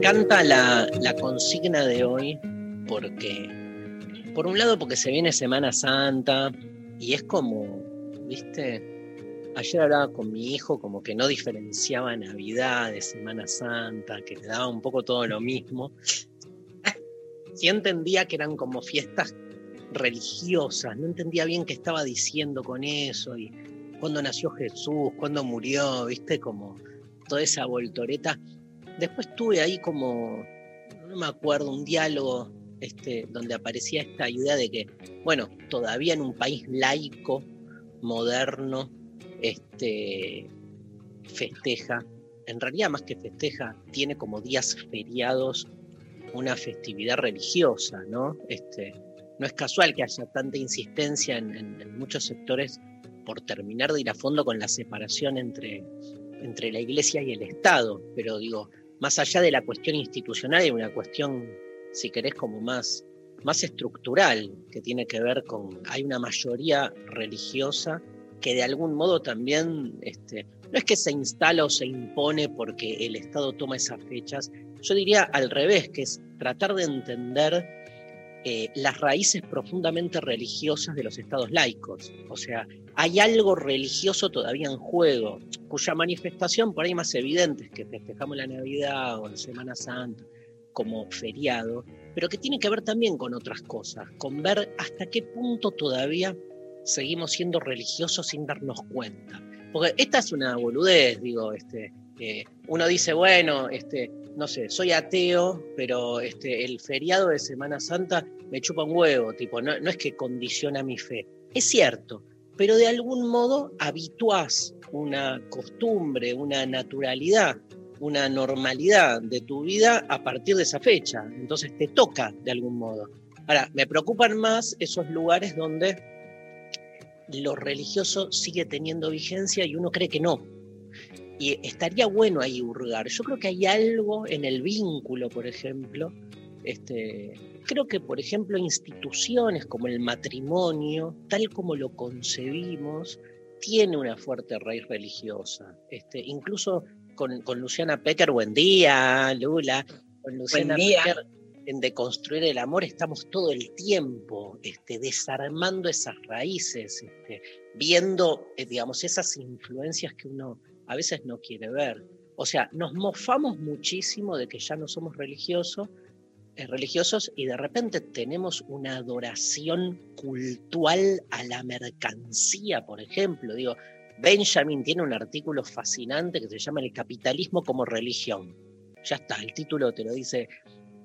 encanta la, consigna de hoy porque, por un lado, porque se viene Semana Santa y es como, viste, ayer hablaba con mi hijo como que no diferenciaba Navidad de Semana Santa, que le daba un poco todo lo mismo. Sí entendía que eran como fiestas religiosas, no entendía bien qué estaba diciendo con eso y cuándo nació Jesús, cuándo murió, viste, como toda esa voltoreta. Después tuve ahí como, no me acuerdo, un diálogo este, donde aparecía esta idea de que, bueno, todavía en un país laico, moderno, este, festeja, en realidad más que festeja, tiene como días feriados una festividad religiosa, ¿no? Este, no es casual que haya tanta insistencia en, en, muchos sectores por terminar de ir a fondo con la separación entre, entre la iglesia y el Estado, pero digo, más allá de la cuestión institucional, hay una cuestión, si querés, como más, más estructural, que tiene que ver con, hay una mayoría religiosa que de algún modo también, este, no es que se instala o se impone porque el Estado toma esas fechas, yo diría al revés, que es tratar de entender eh, las raíces profundamente religiosas de los estados laicos. O sea, hay algo religioso todavía en juego, cuya manifestación por ahí más evidente es que festejamos la Navidad o la Semana Santa como feriado, pero que tiene que ver también con otras cosas, con ver hasta qué punto todavía seguimos siendo religiosos sin darnos cuenta. Porque esta es una boludez, digo, este, eh, uno dice, bueno, este, no sé, soy ateo, pero este, el feriado de Semana Santa me chupa un huevo, tipo, no, no es que condiciona mi fe. Es cierto, pero de algún modo habituás una costumbre, una naturalidad, una normalidad de tu vida a partir de esa fecha. Entonces te toca de algún modo. Ahora, me preocupan más esos lugares donde lo religioso sigue teniendo vigencia y uno cree que no. Y estaría bueno ahí hurgar. Yo creo que hay algo en el vínculo, por ejemplo. Este, creo que, por ejemplo, instituciones como el matrimonio, tal como lo concebimos, tiene una fuerte raíz religiosa. Este, incluso con, con, Luciana Pecker, buen día, Lula, con Luciana Pecker en Deconstruir el Amor estamos todo el tiempo este, desarmando esas raíces, este, viendo, eh, digamos, esas influencias que uno a veces no quiere ver. O sea, nos mofamos muchísimo de que ya no somos religiosos, eh, religiosos y de repente tenemos una adoración cultural a la mercancía, por ejemplo. Digo, Benjamin tiene un artículo fascinante que se llama El capitalismo como religión. Ya está, el título te lo dice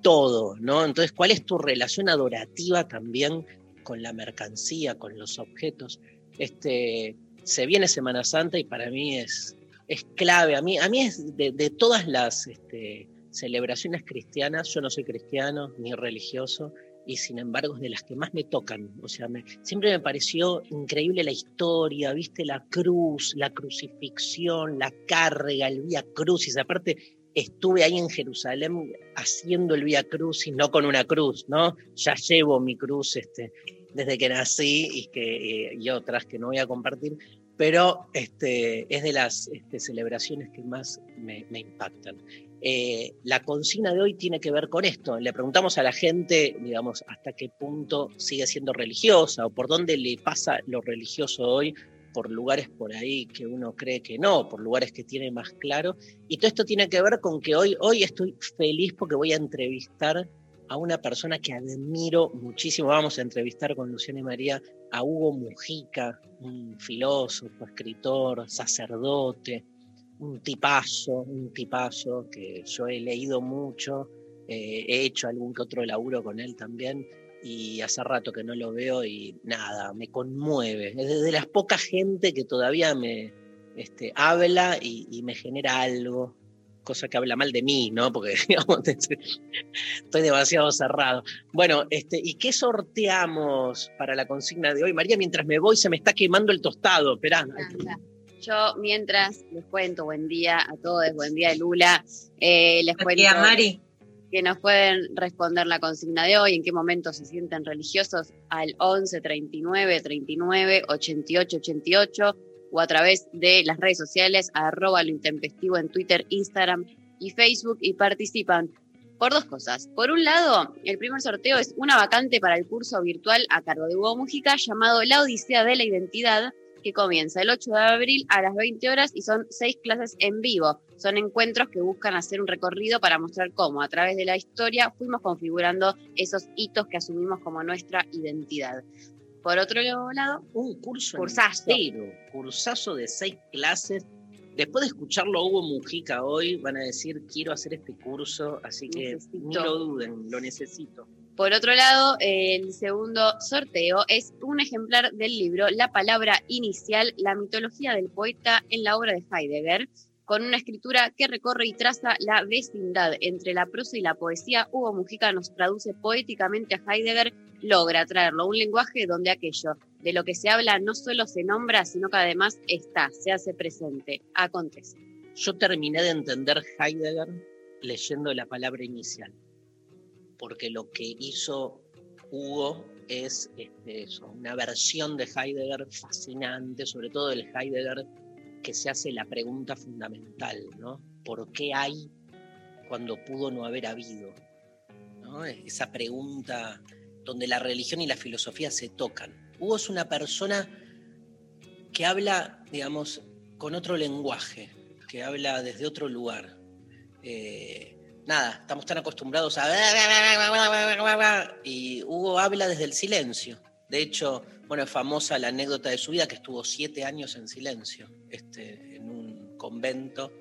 todo, ¿no? Entonces, ¿cuál es tu relación adorativa también con la mercancía, con los objetos? Este, se viene Semana Santa y para mí es, es clave. A mí, a mí es de, todas las este, celebraciones cristianas, yo no soy cristiano ni religioso, y sin embargo es de las que más me tocan. O sea, siempre me pareció increíble la historia, viste la cruz, la crucifixión, la carga, el vía crucis. Aparte, estuve ahí en Jerusalén haciendo el vía crucis, no con una cruz, ¿no? Ya llevo mi cruz este, desde que nací y, que, eh, y otras que no voy a compartir, pero este, es de las este, celebraciones que más me, impactan. Eh, la consigna de hoy tiene que ver con esto. Le preguntamos a la gente, digamos, hasta qué punto sigue siendo religiosa o por dónde le pasa lo religioso hoy, por lugares por ahí que uno cree que no, por lugares que tiene más claro. Y todo esto tiene que ver con que hoy, hoy estoy feliz porque voy a entrevistar a una persona que admiro muchísimo. Vamos a entrevistar con Luciana y María a Hugo Mujica, un filósofo, escritor, sacerdote, un tipazo, un tipazo que yo he leído mucho, eh, he hecho algún que otro laburo con él también y hace rato que no lo veo y nada, me conmueve. Es de las pocas gente que todavía me este, habla y, y me genera algo cosa que habla mal de mí, ¿no? Porque digamos, estoy demasiado cerrado. Bueno, este, ¿y qué sorteamos para la consigna de hoy? María, mientras me voy se me está quemando el tostado, esperá. Yo mientras les cuento, buen día a todos, buen día Lula, eh, les Buen cuento día, Mari. que nos pueden responder la consigna de hoy, en qué momento se sienten religiosos al 11 39 39 88 88 o a través de las redes sociales arroba lo intempestivo en Twitter, Instagram y Facebook y participan por dos cosas. Por un lado, el primer sorteo es una vacante para el curso virtual a cargo de Hugo Mujica llamado La Odisea de la Identidad, que comienza el 8 de abril a las 20 horas y son seis clases en vivo. Son encuentros que buscan hacer un recorrido para mostrar cómo a través de la historia fuimos configurando esos hitos que asumimos como nuestra identidad. Por otro lado, Un curso Cursazo. de seis clases. Después de escucharlo Hugo Mujica hoy, van a decir, quiero hacer este curso, así que ni lo duden, lo necesito. Por otro lado, el segundo sorteo es un ejemplar del libro La palabra inicial, la mitología del poeta en la obra de Heidegger, con una escritura que recorre y traza la vecindad entre la prosa y la poesía. Hugo Mujica nos traduce poéticamente a Heidegger, logra traerlo a un lenguaje donde aquello de lo que se habla no solo se nombra, sino que además está, se hace presente, acontece. Yo terminé de entender Heidegger leyendo la palabra inicial, porque lo que hizo Hugo es este, eso, una versión de Heidegger fascinante, sobre todo el Heidegger que se hace la pregunta fundamental, ¿no? ¿Por qué hay cuando pudo no haber habido? Esa pregunta donde la religión y la filosofía se tocan. Hugo es una persona que habla, digamos, con otro lenguaje, que habla desde otro lugar. Eh, nada, estamos tan acostumbrados a... Y Hugo habla desde el silencio. De hecho, bueno, es famosa la anécdota de su vida que estuvo siete años en silencio este, en un convento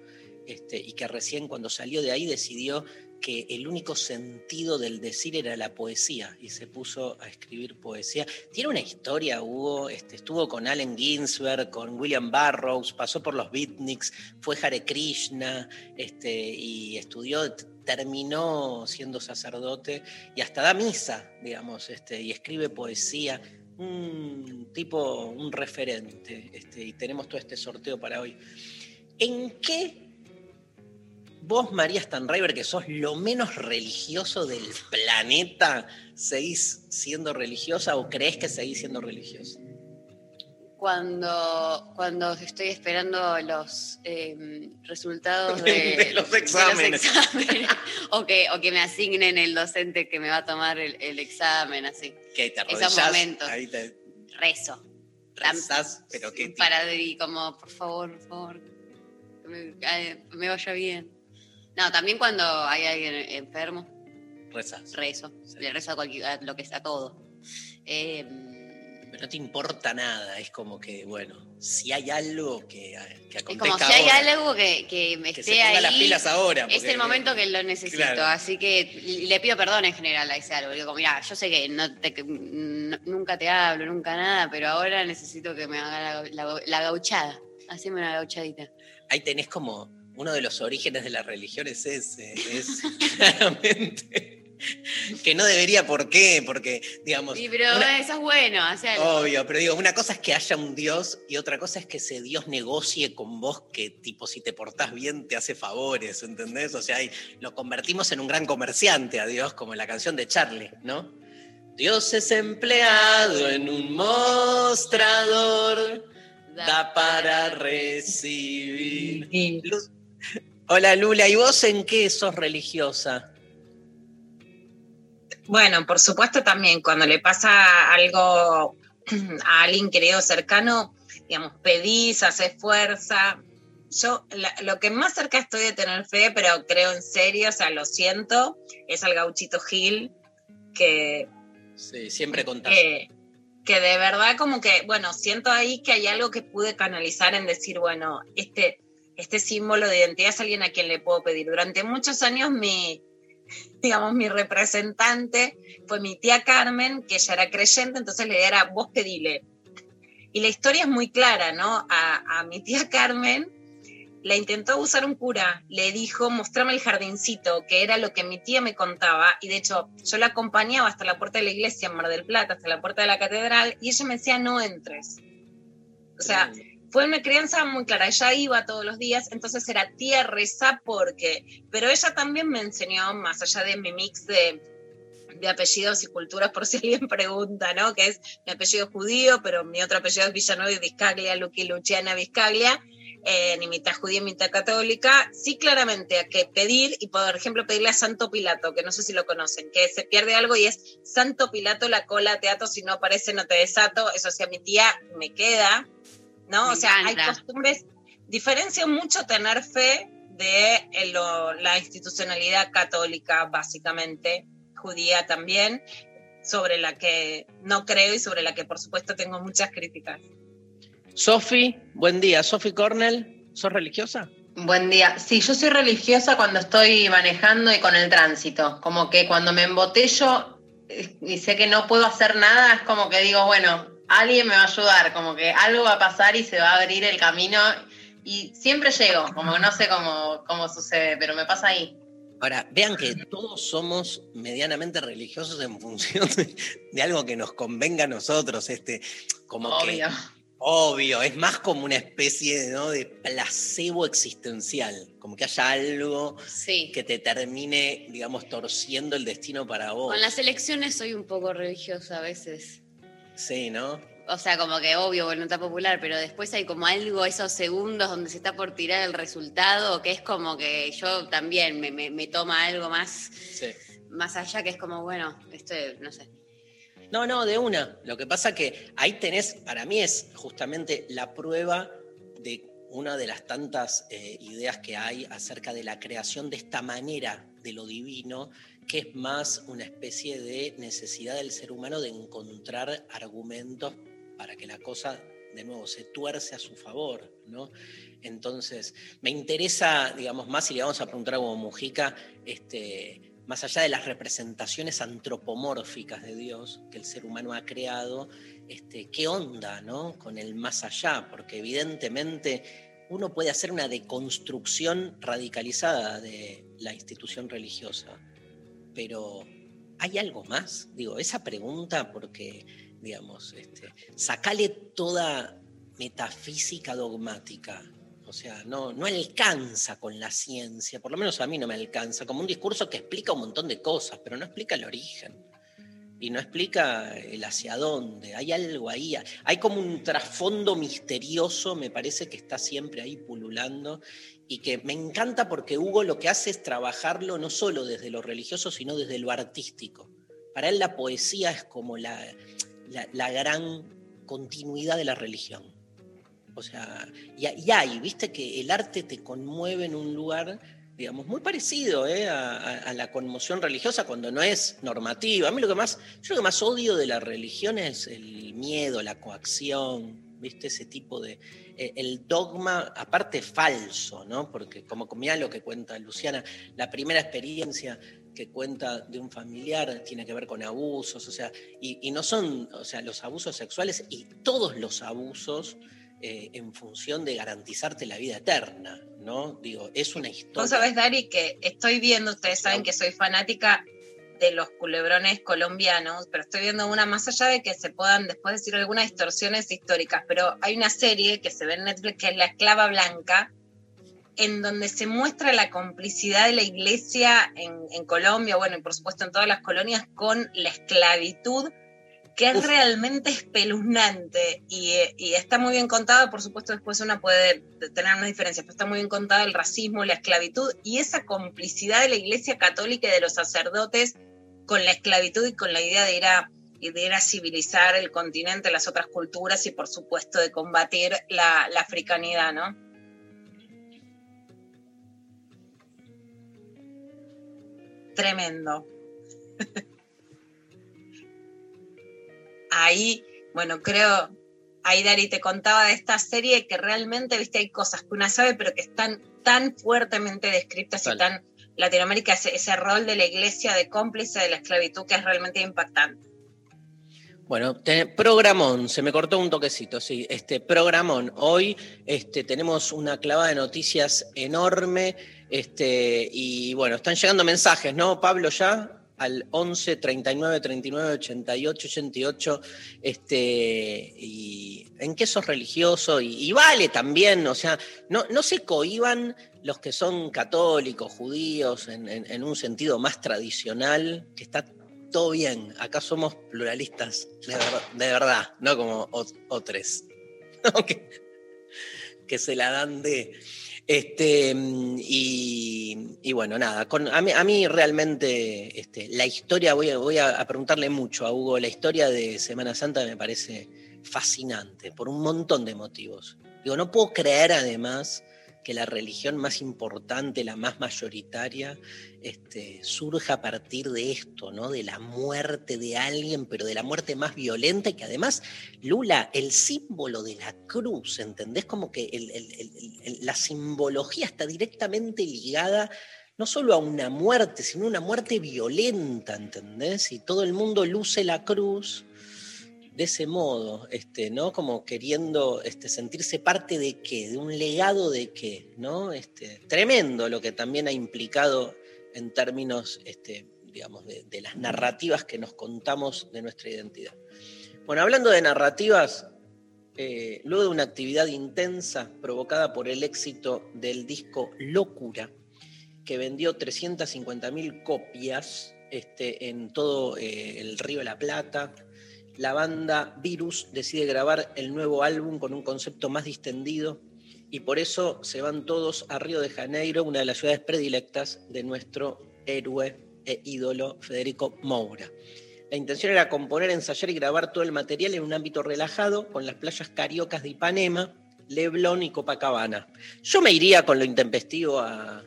este, y que recién cuando salió de ahí decidió que el único sentido del decir era la poesía y se puso a escribir poesía. Tiene una historia, Hugo, este, estuvo con Allen Ginsberg, con William Burroughs, pasó por los beatniks, fue Hare Krishna este, y estudió, terminó siendo sacerdote y hasta da misa, digamos, este, y escribe poesía. Un tipo, un referente, este, y tenemos todo este sorteo para hoy. ¿En qué vos, María Stanriver, que sos lo menos religioso del planeta, seguís siendo religiosa o crees que seguís siendo religiosa? Cuando, cuando estoy esperando los eh, resultados de, De los exámenes. exámenes, o, que, o que me asignen el docente que me va a tomar el, el examen, así. Que te Esos momentos. ahí te Rezo. rezás, pero qué? Para como, por favor, por favor, que me, me vaya bien. No, también cuando hay alguien enfermo, rezás. rezo. Sí. Le rezo a, cualquier, a lo que sea todo. Eh, Pero no te importa nada, es como que, bueno, si hay algo que, que es acontezca como si hay algo que, que me que esté se ponga ahí. las pilas ahora. Es el momento que lo necesito, Claro. así que le pido perdón en general a ese algo. Digo, mira, yo sé que no te- nunca te hablo, nunca nada, pero ahora necesito que me haga la, la- la gauchada. Haceme una gauchadita. Ahí tenés como uno de los orígenes de la religión es ese, es claramente que no debería por qué, porque digamos, Sí, pero una- eso es bueno, hace algo. obvio, pero digo, una cosa es que haya un Dios y otra cosa es que ese Dios negocie con vos que tipo si te portás bien te hace favores, ¿entendés? O sea, ahí lo convertimos en un gran comerciante a Dios, como en la canción de Charlie, ¿no? Dios es empleado en un mostrador, da para recibir. Y Luz- Hola Lula, ¿y vos en qué sos religiosa? bueno, por supuesto también cuando le pasa algo a alguien querido cercano, digamos, pedís, haces fuerza. Yo la- lo que más cerca estoy de tener fe, pero creo en serio, o sea, lo siento, es al gauchito Gil, que Sí, siempre contás. Eh, que de verdad como que, bueno, siento ahí que hay algo que pude canalizar en decir, bueno, este, este símbolo de identidad es alguien a quien le puedo pedir. Durante muchos años mi, digamos, mi representante fue mi tía Carmen, que ella era creyente, entonces le era, vos pedile. Y la historia es muy clara, ¿no? A, mi tía Carmen la intentó usar un cura, le dijo, mostrame el jardincito, que era lo que mi tía me contaba, y de hecho yo la acompañaba hasta la puerta de la iglesia en Mar del Plata, hasta la puerta de la catedral, y ella me decía, no entres. O sea, fue una crianza muy clara, ella iba todos los días, entonces era tía reza porque, pero ella también me enseñó, más allá de mi mix de, de apellidos y culturas, por si alguien pregunta, ¿no? Que es mi apellido judío, pero mi otro apellido es Villanueva y Vizcaglia, Luqui Luciana Vizcaglia, eh, ni mitad judía, mitad católica, sí claramente a que pedir, y por ejemplo pedirle a Santo Pilato, que no sé si lo conocen, que se pierde algo y es Santo Pilato la cola teatro, si no aparece no te desato, eso sí a mi tía me queda, ¿no? Me o sea, hay costumbres, diferencia mucho tener fe de eh, lo- la institucionalidad católica, básicamente, judía también, sobre la que no creo y sobre la que por supuesto tengo muchas críticas. Sofi, buen día. Sofi Cornell, ¿sos religiosa? Buen día. Sí, yo soy religiosa cuando estoy manejando y con el tránsito. Como que cuando me embotello eh, y sé que no puedo hacer nada, es como que digo, bueno, alguien me va a ayudar, como que algo va a pasar y se va a abrir el camino. Y siempre llego, como que no sé cómo, cómo sucede, pero me pasa ahí. Ahora, vean que todos somos medianamente religiosos en función de, de algo que nos convenga a nosotros, este, como que Obvio. obvio, es más como una especie ¿no? de placebo existencial, como que haya algo Sí. que te termine, digamos, torciendo el destino para vos. Con las elecciones soy un poco religiosa a veces. Sí, ¿no? O sea, como que obvio, voluntad popular, pero después hay como algo, esos segundos donde se está por tirar el resultado, que es como que yo también me, me- me toma algo más, Sí. más allá, que es como, bueno, esto, no sé. No, no, de una. Lo que pasa que ahí tenés, para mí es justamente la prueba de una de las tantas eh, ideas que hay acerca de la creación de esta manera de lo divino, que es más una especie de necesidad del ser humano de encontrar argumentos para que la cosa, de nuevo, se tuerce a su favor, ¿no? Entonces, me interesa, digamos, más si le vamos a preguntar como Mujica, este, más allá de las representaciones antropomórficas de Dios que el ser humano ha creado, este, ¿qué onda ¿no? con el más allá? Porque evidentemente uno puede hacer una deconstrucción radicalizada de la institución religiosa, pero ¿hay algo más? Digo, esa pregunta porque, digamos, este, sacale toda metafísica dogmática. O sea, no, no alcanza con la ciencia, por lo menos a mí no me alcanza, como un discurso que explica un montón de cosas, pero no explica el origen. Y no explica el hacia dónde. Hay algo ahí. Hay como un trasfondo misterioso, me parece que está siempre ahí pululando. Y que me encanta porque Hugo lo que hace es trabajarlo no solo desde lo religioso, sino desde lo artístico. Para él la poesía es como la, la, gran continuidad de la religión. O sea, y, y, hay, viste que el arte te conmueve en un lugar, digamos, muy parecido ¿eh? a, la conmoción religiosa cuando no es normativa. A mí lo que más, lo que más odio de la religión es el miedo, la coacción, viste, ese tipo de, eh, el dogma, aparte falso, ¿no? Porque como mira lo que cuenta Luciana, la primera experiencia que cuenta de un familiar tiene que ver con abusos, o sea, y, y no son, o sea, los abusos sexuales y todos los abusos eh, en función de garantizarte la vida eterna, ¿no? Digo, es una historia. Vos sabés, Dari, que estoy viendo, ustedes saben que soy fanática de los culebrones colombianos, pero estoy viendo una más allá de que se puedan después decir algunas distorsiones históricas, pero hay una serie que se ve en Netflix que es La Esclava Blanca, en donde se muestra la complicidad de la iglesia en, en Colombia, bueno, y por supuesto en todas las colonias, con la esclavitud que es Uf. realmente espeluznante y, y, está muy bien contada, por supuesto después una puede tener una diferencia, pero está muy bien contada el racismo, la esclavitud y esa complicidad de la Iglesia Católica y de los sacerdotes con la esclavitud y con la idea de ir a, de ir a civilizar el continente, las otras culturas y por supuesto de combatir la, la africanidad, ¿no? Tremendo. Ahí Bueno, creo, ahí Dari te contaba de esta serie que realmente, viste, hay cosas que una sabe, pero que están tan fuertemente descritas y tan Latinoamérica, ese, ese rol de la iglesia de cómplice de la esclavitud que es realmente impactante. Bueno, te- programón, se me cortó un toquecito, sí. Este programón. Hoy este, tenemos una clavada de noticias enorme. Este, y bueno, están llegando mensajes, ¿no, Pablo? Ya al 11 39 39 88 88. Este, y ¿En qué sos religioso? Y, vale también, o sea, no, no se cohiban los que son católicos, judíos, en, un sentido más tradicional, que está todo bien, acá somos pluralistas, de, ver- de verdad, no como ot- otros, que se la dan de... Este, y, y bueno, nada, con, a, mí, realmente este, la historia, voy, a, voy a preguntarle mucho a Hugo, la historia de Semana Santa me parece fascinante por un montón de motivos. Digo, no puedo creer además que la religión más importante, la más mayoritaria, este, surja a partir de esto, ¿no? De la muerte de alguien, pero de la muerte más violenta y que además, Lula, el símbolo de la cruz, ¿entendés? Como que la simbología está directamente ligada no solo a una muerte, sino una muerte violenta, ¿entendés? Y todo el mundo luce la cruz de ese modo, este, ¿no? Como queriendo este, sentirse parte de qué, de un legado de qué, ¿no? Este, tremendo lo que también ha implicado en términos, este, digamos, de, las narrativas que nos contamos de nuestra identidad. Bueno, hablando de narrativas, eh, luego de una actividad intensa provocada por el éxito del disco Locura, que vendió 350.000 copias este, en todo eh, el Río de la Plata, la banda Virus decide grabar el nuevo álbum con un concepto más distendido y por eso se van todos a Río de Janeiro, una de las ciudades predilectas de nuestro héroe e ídolo Federico Moura. La intención era componer, ensayar y grabar todo el material en un ámbito relajado, con las playas cariocas de Ipanema, Leblon y Copacabana. Yo me iría con lo intempestivo a...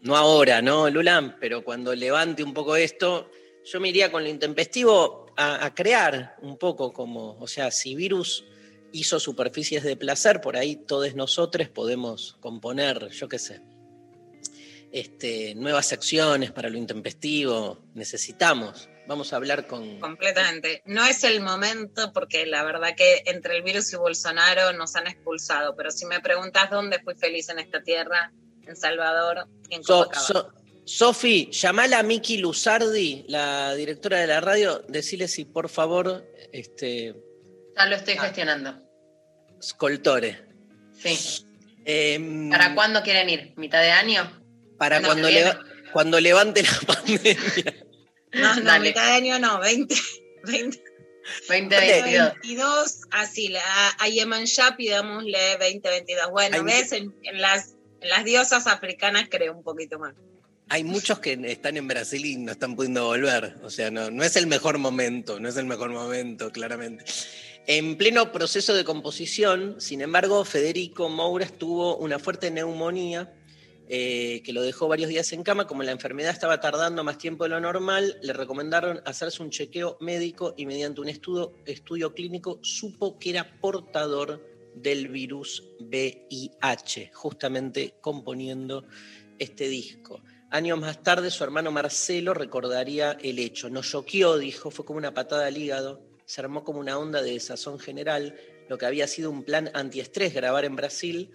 No ahora, ¿no, Lula? Pero cuando levante un poco esto, yo me iría con lo intempestivo a, a crear un poco como, o sea, si Virus hizo superficies de placer, por ahí todos nosotros podemos componer, yo qué sé, este, nuevas secciones para lo intempestivo, necesitamos. Vamos a hablar con... Completamente. No es el momento porque la verdad que entre el virus y Bolsonaro nos han expulsado, pero si me preguntas dónde fui feliz en esta tierra, en Salvador y en So- Copacabana. so- Sofi, llamala a Miki Luzardi, la directora de la radio, decirle si por favor, este, Ya lo estoy gestionando. Scoltore. Sí. Em, ¿Para cuándo quieren ir? ¿Mitad de año? para cuando, leva- cuando levante la pandemia. No, no, Dale. mitad de año no, 20, 20 2022. 22, así, a Yemen ya pidámosle 2022. Bueno, Hay- ves, en, en las, en las diosas africanas creo un poquito más. Hay muchos que están en Brasil y no están pudiendo volver. O sea, no, es el mejor momento, no es el mejor momento, claramente. En pleno proceso de composición, sin embargo, Federico Moura tuvo una fuerte neumonía eh, que lo dejó varios días en cama. Como la enfermedad estaba tardando más tiempo de lo normal, le recomendaron hacerse un chequeo médico y mediante un estudio clínico supo que era portador del virus VIH, justamente componiendo este disco. Años más tarde, su hermano Marcelo recordaría el hecho. Nos choqueó, dijo, fue como una patada al hígado, se armó como una onda de desazón general. Lo que había sido un plan antiestrés grabar en Brasil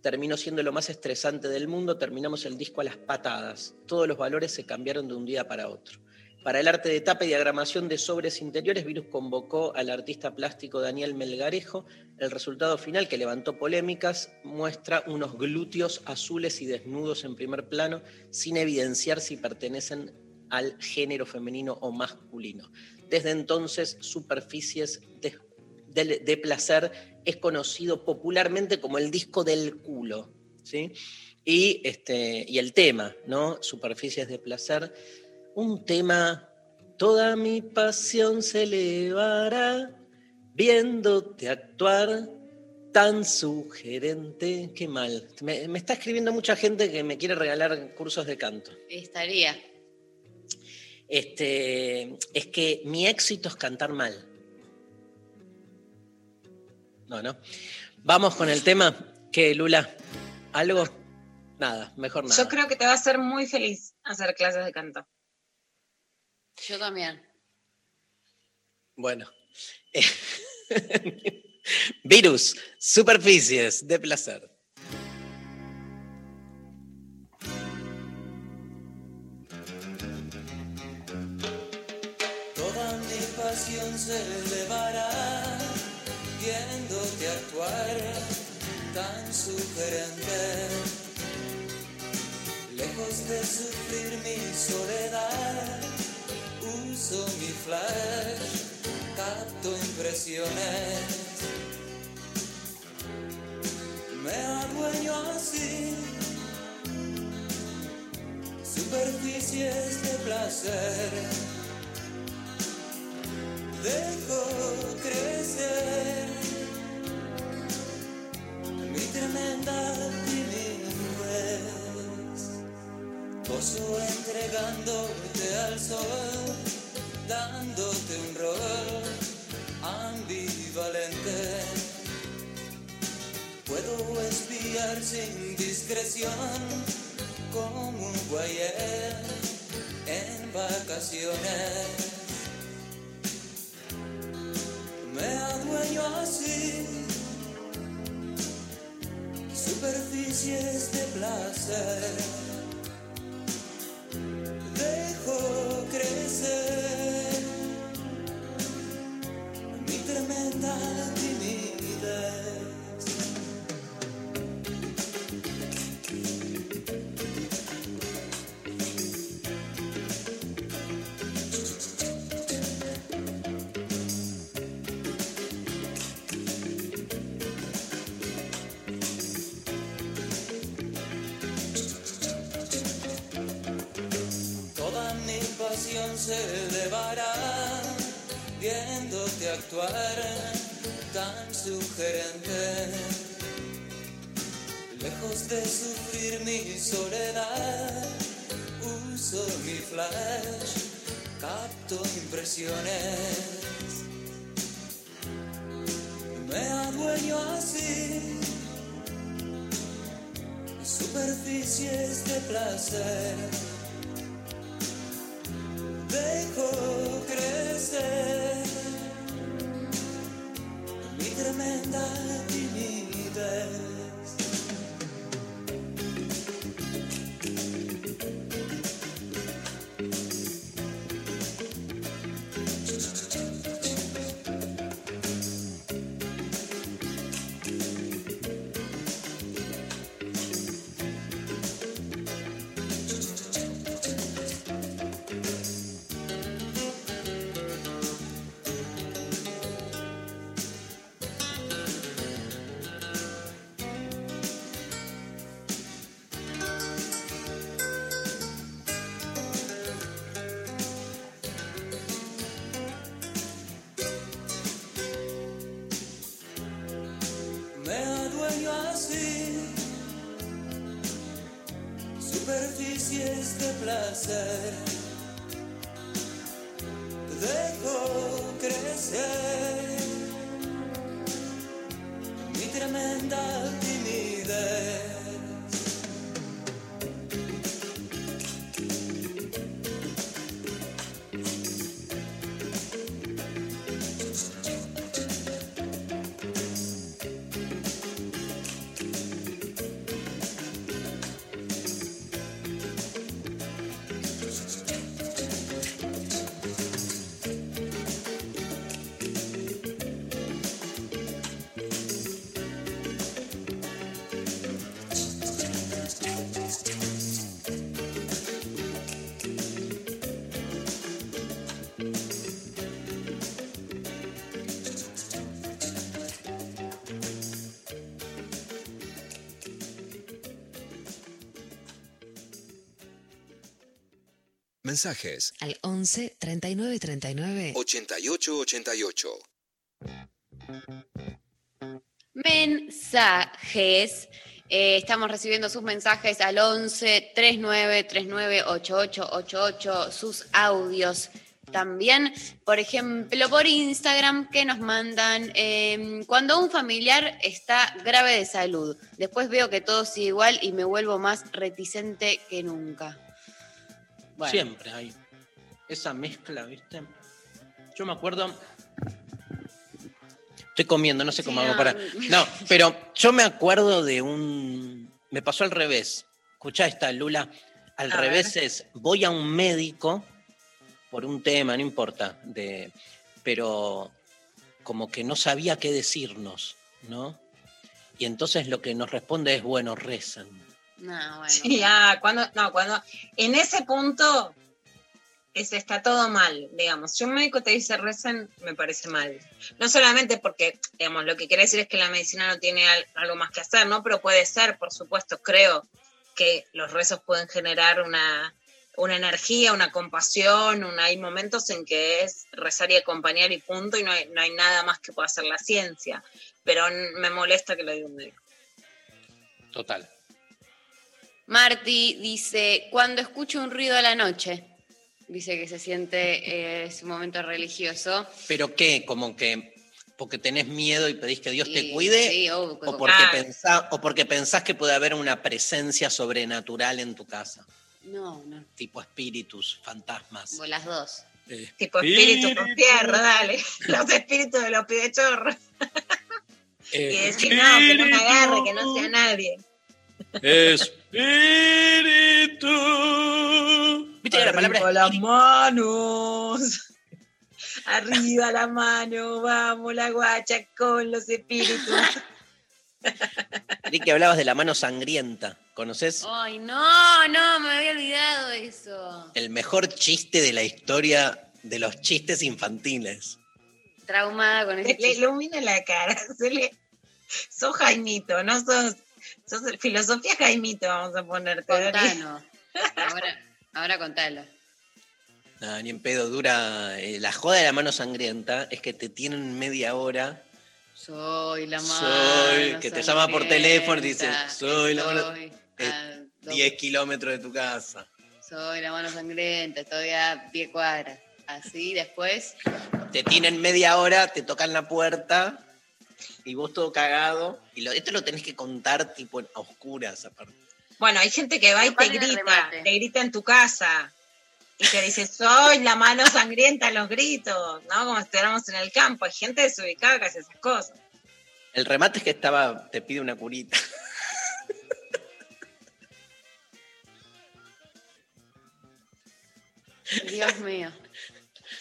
terminó siendo lo más estresante del mundo. Terminamos el disco a las patadas. Todos los valores se cambiaron de un día para otro. Para el arte de tapa y diagramación de sobres interiores, Virus convocó al artista plástico Daniel Melgarejo. El resultado final, que levantó polémicas, muestra unos glúteos azules y desnudos en primer plano, sin evidenciar si pertenecen al género femenino o masculino. Desde entonces, Superficies de, de- Placer es conocido popularmente como el disco del culo. ¿sí? Y, este, y el tema, ¿no? Superficies de Placer un tema, toda mi pasión se elevará viéndote actuar tan sugerente. Qué mal. Me, me está escribiendo mucha gente que me quiere regalar cursos de canto. Estaría. Este, es que mi éxito es cantar mal. No, no. Vamos con el tema. ¿Qué, Lula? ¿Algo? Nada, mejor nada. Yo creo que te va a hacer muy feliz hacer clases de canto. Yo también. Bueno. Virus, superficies de placer. Toda mi pasión se elevará viéndote actuar tan sugerente. Lejos de sufrir mi soledad, uso mi flash, capto impresiones. Me adueño así, superficies de placer dejo crecer mi tremenda timidez. Pozo entregándote al sol, dándote un rol ambivalente. Puedo espiar sin discreción como un guayer en vacaciones. me adueño así superficies de placer Me adueño así superficies de placer placer. Mensajes al 11 39 39 8888. Mensajes. Eh, estamos recibiendo sus mensajes al 11 39 39 88 88, sus audios también, por ejemplo, por Instagram, que nos mandan eh, cuando un familiar está grave de salud. Después veo que todo sigue igual y me vuelvo más reticente que nunca. Bueno, Siempre hay esa mezcla, ¿viste? Yo me acuerdo. Estoy comiendo, no sé cómo Sí, hago para. No, pero yo me acuerdo de un. Me pasó al revés. Escuchá esta, Lula. Al A revés es: voy a un médico por un tema, no importa, de, pero como que no sabía qué decirnos, ¿no? Y entonces lo que nos responde es: bueno, rezan. No, bueno. Sí, ah, cuando, no, cuando en ese punto es, está todo mal, digamos. Si un médico te dice recen, me parece mal. No solamente porque, digamos, lo que quiere decir es que la medicina no tiene al- algo más que hacer, ¿no? Pero puede ser, por supuesto, creo que los rezos pueden generar una, una energía, una compasión, una, hay momentos en que es rezar y acompañar y punto, y no hay, no hay nada más que pueda hacer la ciencia. Pero me molesta que lo diga un médico. Total. Marty dice, cuando escucho un ruido a la noche, dice que se siente eh, su momento religioso. ¿Pero qué? Como que porque tenés miedo y pedís que Dios te Y- cuide. sí, o- O porque, Ah. pensá- o porque pensás que puede haber una presencia sobrenatural en tu casa, No, no, tipo espíritus, fantasmas. o las dos. Eh, Tipo espíritu con tierra, dale. Los espíritus de los pibechorros. Y eh, decir, no, que no me agarre, que no sea nadie. Espíritu. Viste que la palabra Arriba las manos. Arriba la mano, vamos la guacha con los espíritus. Creí que hablabas de la mano sangrienta. ¿Conoces? Ay, no, no, me había olvidado eso. El mejor chiste de la historia de los chistes infantiles. Traumada con Se ese le chiste. ilumina la cara. Se le... Sos Jaimito, no sos, sos filosofía Jaimito, vamos a ponerte. Contanos. Ahora, ahora contalo. No, ni en pedo dura. eh, la joda de la mano sangrienta es que te tienen media hora Soy la mano. Soy, que te llama por teléfono y dice, soy la mano- eh, a dos- 10 kilómetros de tu casa. Soy la mano sangrienta, estoy a 10 cuadras. Así después. Te tienen media hora, te tocan la puerta y vos todo cagado. Y lo- esto lo tenés que contar tipo a oscuras aparte. Bueno, hay gente que va y te grita, te grita en tu casa y te dice, soy la mano sangrienta en los gritos, ¿no? Como si estuviéramos en el campo. Hay gente desubicada que hace esas cosas. El remate es que estaba, te pide una curita. Dios mío.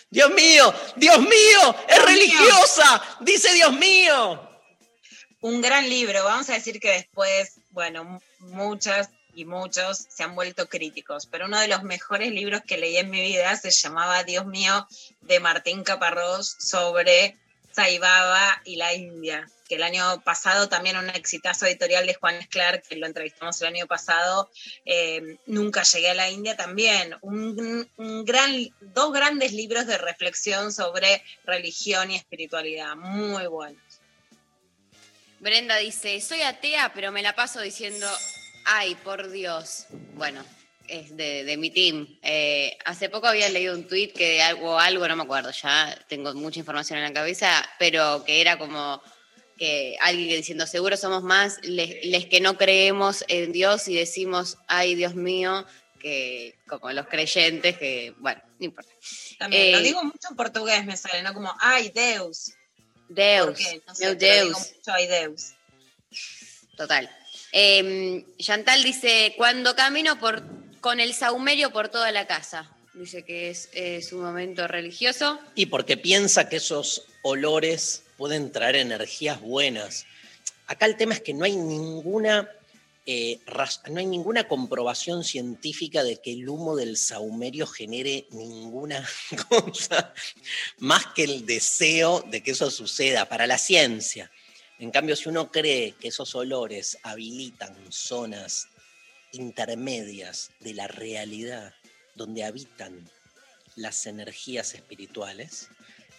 ¡Dios mío! ¡Dios mío! ¡Es Dios mío. religiosa! ¡Dice Dios mío! Un gran libro, vamos a decir que después, bueno, muchas y muchos se han vuelto críticos, pero uno de los mejores libros que leí en mi vida se llamaba Dios mío, de Martín Caparrós, sobre Sai Baba y la India, que el año pasado también un exitazo editorial de Juan Esclar, que lo entrevistamos el año pasado, eh, Nunca llegué a la India también, un gran, dos grandes libros de reflexión sobre religión y espiritualidad, muy buenos. Brenda dice, soy atea, pero me la paso diciendo, ay, por Dios. Bueno, es de, de mi team. Eh, hace poco había leído un tuit que algo, algo, no me acuerdo, ya tengo mucha información en la cabeza, pero que era como que alguien diciendo, seguro somos más les, les que no creemos en Dios y decimos, ay, Dios mío, que como los creyentes, que, bueno, no importa. También, lo Eh, digo mucho en portugués, me sale, ¿no? Como, ay, Deus. Deus, Porque, no sé, meu Deus. mucho, Deus. Total. Eh, Chantal dice, cuando camino por, con el saumerio por toda la casa. Dice que es, es un momento religioso. Y porque piensa que esos olores pueden traer energías buenas. Acá el tema es que no hay ninguna, eh, no hay ninguna comprobación científica de que el humo del saumerio genere ninguna cosa más que el deseo de que eso suceda para la ciencia. En cambio, si uno cree que esos olores habilitan zonas intermedias de la realidad donde habitan las energías espirituales,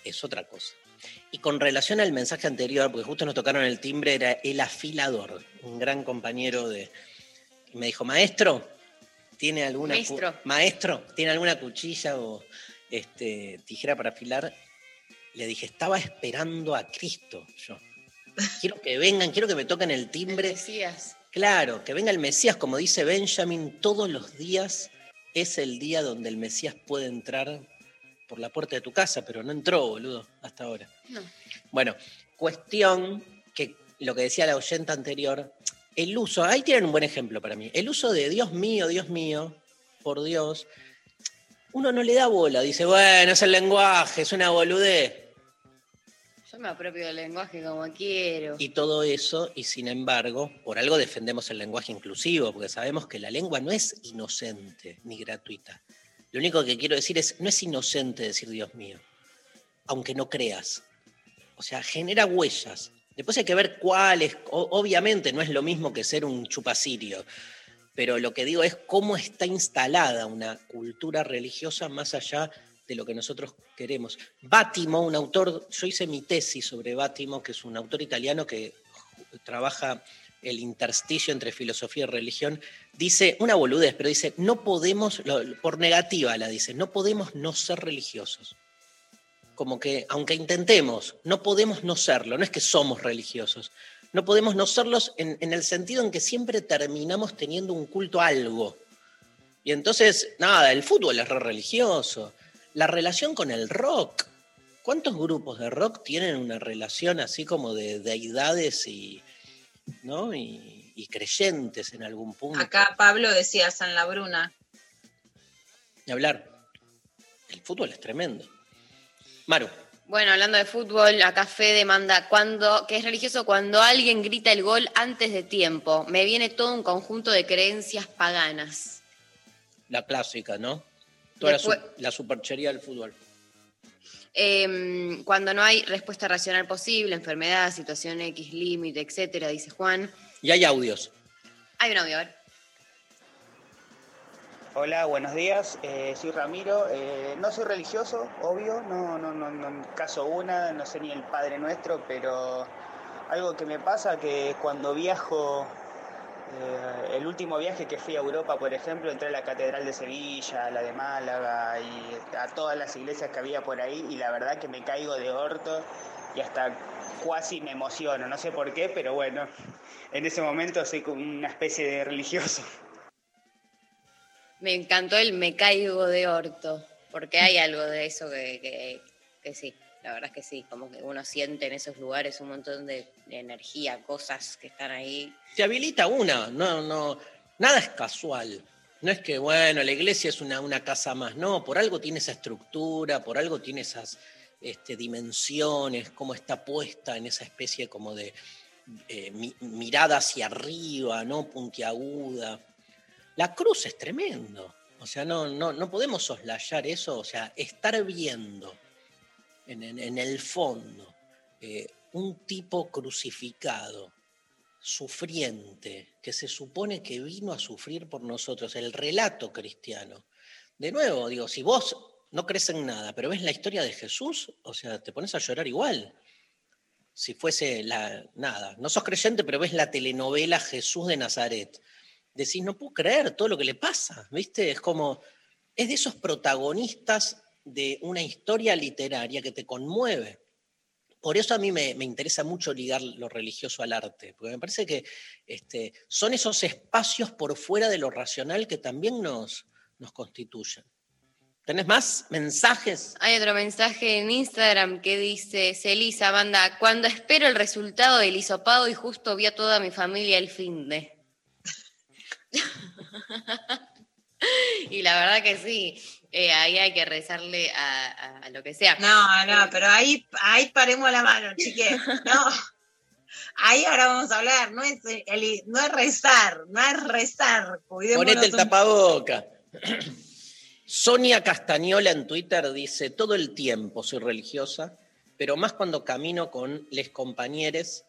es otra cosa. Y con relación al mensaje anterior, porque justo nos tocaron el timbre, era el afilador, un gran compañero de... Me dijo, maestro, ¿tiene alguna, Maestro. maestro, ¿tiene alguna cuchilla o este, tijera para afilar, le dije, estaba esperando a Cristo yo. Quiero que vengan, quiero que me toquen el timbre. Decías. Claro, que venga el Mesías, como dice Benjamin, todos los días es el día donde el Mesías puede entrar por la puerta de tu casa, pero no entró, boludo, hasta ahora. No. Bueno, cuestión que lo que decía la oyenta anterior, el uso, ahí tienen un buen ejemplo para mí, el uso de Dios mío, Dios mío, por Dios, uno no le da bola, dice, bueno, es el lenguaje, es una boludez. Yo me apropio del lenguaje como quiero. y todo eso, y sin embargo, por algo defendemos el lenguaje inclusivo, porque sabemos que la lengua no es inocente ni gratuita. Lo único que quiero decir es, no es inocente decir Dios mío, aunque no creas. O sea, genera huellas. Después hay que ver cuáles, obviamente no es lo mismo que ser un chupacirio, pero lo que digo es cómo está instalada una cultura religiosa más allá de lo que nosotros queremos. Bátimo, un autor, yo hice mi tesis sobre Bátimo, que es un autor italiano que trabaja el intersticio entre filosofía y religión, dice una boludez, pero dice, no podemos, por negativa la dice, no podemos no ser religiosos. Como que, aunque intentemos, no podemos no serlo, no es que somos religiosos, no podemos no serlos en, en el sentido en que siempre terminamos teniendo un culto a algo. Y entonces, nada, el fútbol es re religioso. La relación con el rock. ¿Cuántos grupos de rock tienen una relación así como de deidades y, ¿no? y, y creyentes en algún punto? Acá Pablo decía San La Bruna. Ni hablar. El fútbol es tremendo. Maru, Bueno, hablando de fútbol, acá Fede manda cuando, que es religioso cuando alguien grita el gol antes de tiempo. Me viene todo un conjunto de creencias paganas. la clásica, ¿no? Toda la, Después- su- la superchería del fútbol. Eh, cuando no hay respuesta racional posible, enfermedad, situación X, límite, etcétera, dice Juan. Y hay audios. Hay un audio, a ver. Hola, buenos días. Eh, soy Ramiro. Eh, no soy religioso, obvio. No, no, no, no caso una. No sé ni el Padre Nuestro, pero algo que me pasa que cuando viajo, eh, el último viaje que fui a Europa, por ejemplo, entré a la Catedral de Sevilla, a la de Málaga y a todas las iglesias que había por ahí y la verdad que me caigo de orto y hasta cuasi me emociono. No sé por qué, pero bueno, en ese momento soy como una especie de religioso. Me encantó el me caigo de orto, porque hay algo de eso que, que- que sí, la verdad es que sí, como que uno siente en esos lugares un montón de, energía, cosas que están ahí. Te habilita una, no, no, nada es casual. No es que, bueno, la iglesia es una, una casa más, no, por algo tiene esa estructura, por algo tiene esas este, dimensiones, cómo está puesta en esa especie como de eh, mi- mirada hacia arriba, ¿no? Puntiaguda. La cruz es tremendo. O sea, no, no, no podemos soslayar eso, o sea, estar viendo en, el fondo eh, un tipo crucificado, sufriente, que se supone que vino a sufrir por nosotros, el relato cristiano. De nuevo, digo, si vos no crees en nada, pero ves la historia de Jesús, o sea, te pones a llorar igual. Si fuese la nada, no sos creyente, pero ves la telenovela Jesús de Nazaret. Decís, no puedo creer todo lo que le pasa, ¿viste? Es como, es de esos protagonistas de una historia literaria que te conmueve. Por eso a mí me, me interesa mucho ligar lo religioso al arte, porque me parece que este, son esos espacios por fuera de lo racional que también nos, nos constituyen. ¿Tenés más mensajes? Hay otro mensaje en Instagram que dice, Celisa, manda, cuando espero el resultado del hisopado y justo vi a toda mi familia el fin de. y la verdad que sí, eh, ahí hay que rezarle a, a- a lo que sea. No, no, pero ahí, ahí paremos la mano, chique. No. Ahí ahora vamos a hablar, no es, el- no es rezar, no es rezar. cuidémonos Ponete el un- tapaboca. Sonia Castañola en Twitter dice, todo el tiempo soy religiosa, pero más cuando camino con les compañeros,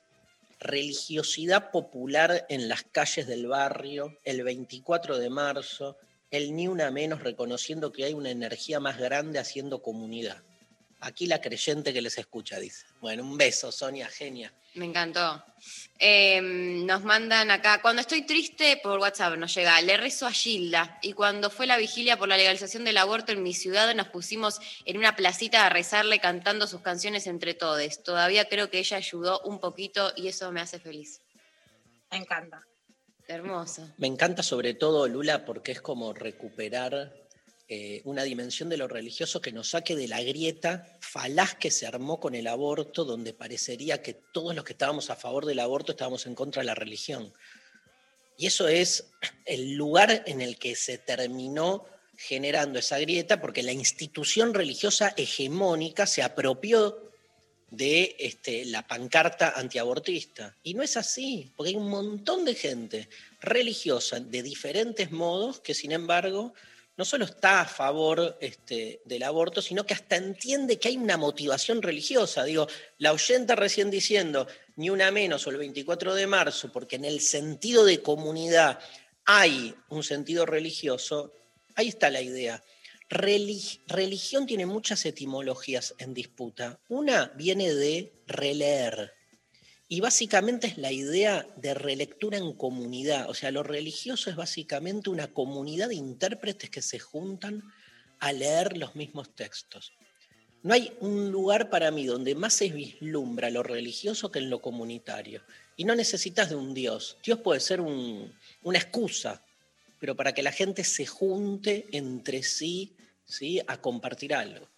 religiosidad popular en las calles del barrio, el 24 de marzo, el ni una menos reconociendo que hay una energía más grande haciendo comunidad. Aquí la creyente que les escucha, dice. Bueno, un beso, Sonia, genia. Me encantó. Eh, nos mandan acá, cuando estoy triste por WhatsApp nos llega, le rezo a Gilda y cuando fue la vigilia por la legalización del aborto en mi ciudad nos pusimos en una placita a rezarle cantando sus canciones entre todos. Todavía creo que ella ayudó un poquito y eso me hace feliz. Me encanta. Hermoso. Me encanta sobre todo, Lula, porque es como recuperar eh, una dimensión de lo religioso que nos saque de la grieta falaz que se armó con el aborto, donde parecería que todos los que estábamos a favor del aborto estábamos en contra de la religión. Y eso es el lugar en el que se terminó generando esa grieta, porque la institución religiosa hegemónica se apropió de este, la pancarta antiabortista. Y no es así, porque hay un montón de gente religiosa de diferentes modos que, sin embargo, no solo está a favor este, del aborto, sino que hasta entiende que hay una motivación religiosa. Digo, la oyenta recién diciendo, ni una menos o el 24 de marzo, porque en el sentido de comunidad hay un sentido religioso, ahí está la idea. Relig- religión tiene muchas etimologías en disputa. Una viene de releer. Y básicamente es la idea de relectura en comunidad. O sea, lo religioso es básicamente una comunidad de intérpretes que se juntan a leer los mismos textos. No hay un lugar para mí donde más se vislumbra lo religioso que en lo comunitario. Y no necesitas de un Dios. Dios puede ser un- una excusa, pero para que la gente se junte entre sí, ¿sí? a compartir algo.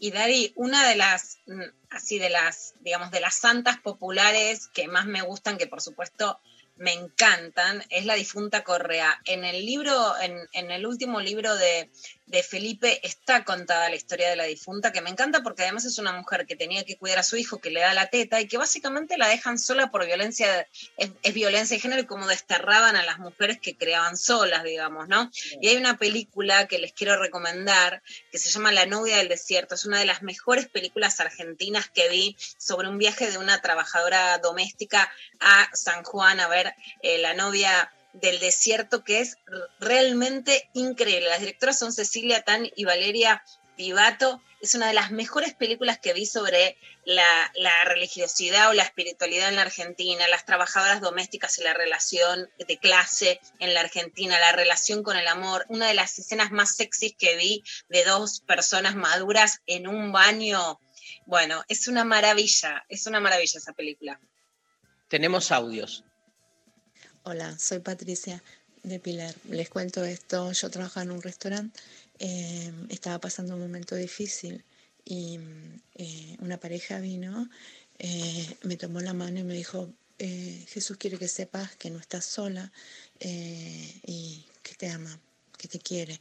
Y Dari, una de las, mm, así de las, digamos, de las santas populares que más me gustan, que por supuesto me encantan, es la difunta Correa. En el libro, en, en el último libro de, de Felipe está contada la historia de la difunta, que me encanta porque además es una mujer que tenía que cuidar a su hijo, que le da la teta y que básicamente la dejan sola por violencia, es, es violencia de género y como desterraban a las mujeres que creaban solas, digamos, ¿no? Y hay una película que les quiero recomendar que se llama La novia del desierto. Es una de las mejores películas argentinas que vi sobre un viaje de una trabajadora doméstica a San Juan a ver eh, la novia del desierto, que es realmente increíble. Las directoras son Cecilia Tan y Valeria Pivato. Es una de las mejores películas que vi sobre la, la religiosidad o la espiritualidad en la Argentina, las trabajadoras domésticas y la relación de clase en la Argentina, la relación con el amor. Una de las escenas más sexys que vi de dos personas maduras en un baño. Bueno, es una maravilla, es una maravilla esa película. Tenemos audios. Hola, soy Patricia de Pilar. Les cuento esto. Yo trabajaba en un restaurante, eh, estaba pasando un momento difícil y eh, una pareja vino, eh, me tomó la mano y me dijo, eh, Jesús quiere que sepas que no estás sola y que te ama, que te quiere.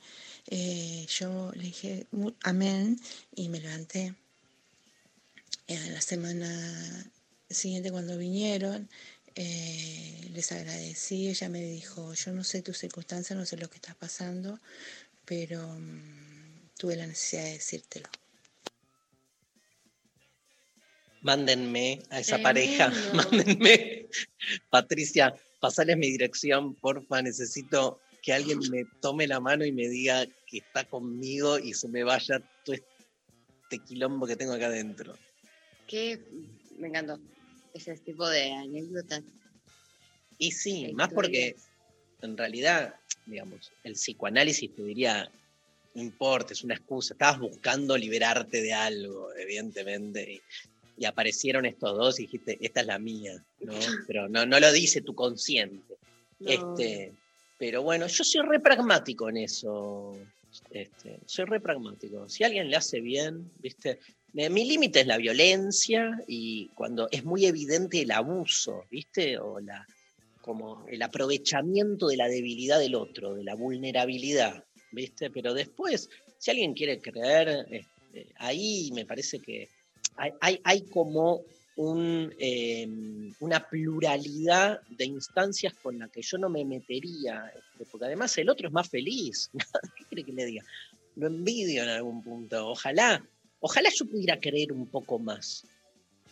Yo le dije, "Mu- amén, y me levanté. La semana siguiente cuando vinieron, eh, les agradecí, ella me dijo, yo no sé tus circunstancias, no sé lo que está pasando, pero mm, tuve la necesidad de decírtelo. Mándenme a esa Tremendo. pareja, mándenme. Patricia, pasales mi dirección, porfa, necesito que alguien me tome la mano y me diga que está conmigo y se me vaya todo este quilombo que tengo acá adentro. Que me encantó ese tipo de anécdotas. Y sí, más porque en realidad, digamos, el psicoanálisis te diría, no importa, es una excusa, estabas buscando liberarte de algo, evidentemente, y, y aparecieron estos dos y dijiste, esta es la mía, ¿no? Pero no, no lo dice tu consciente. No. Este, pero bueno, yo soy re pragmático en eso. Este, soy re pragmático. Si a alguien le hace bien, ¿viste? Eh, Mi límite es la violencia y cuando es muy evidente el abuso, ¿viste? O la, como el aprovechamiento de la debilidad del otro, de la vulnerabilidad, ¿viste? Pero después, si alguien quiere creer, este, ahí me parece que hay, hay, como eh, una pluralidad de instancias con la que yo no me metería, este, porque además el otro es más feliz. ¿Qué quiere que le diga? Lo envidio en algún punto. Ojalá, ojalá yo pudiera creer un poco más.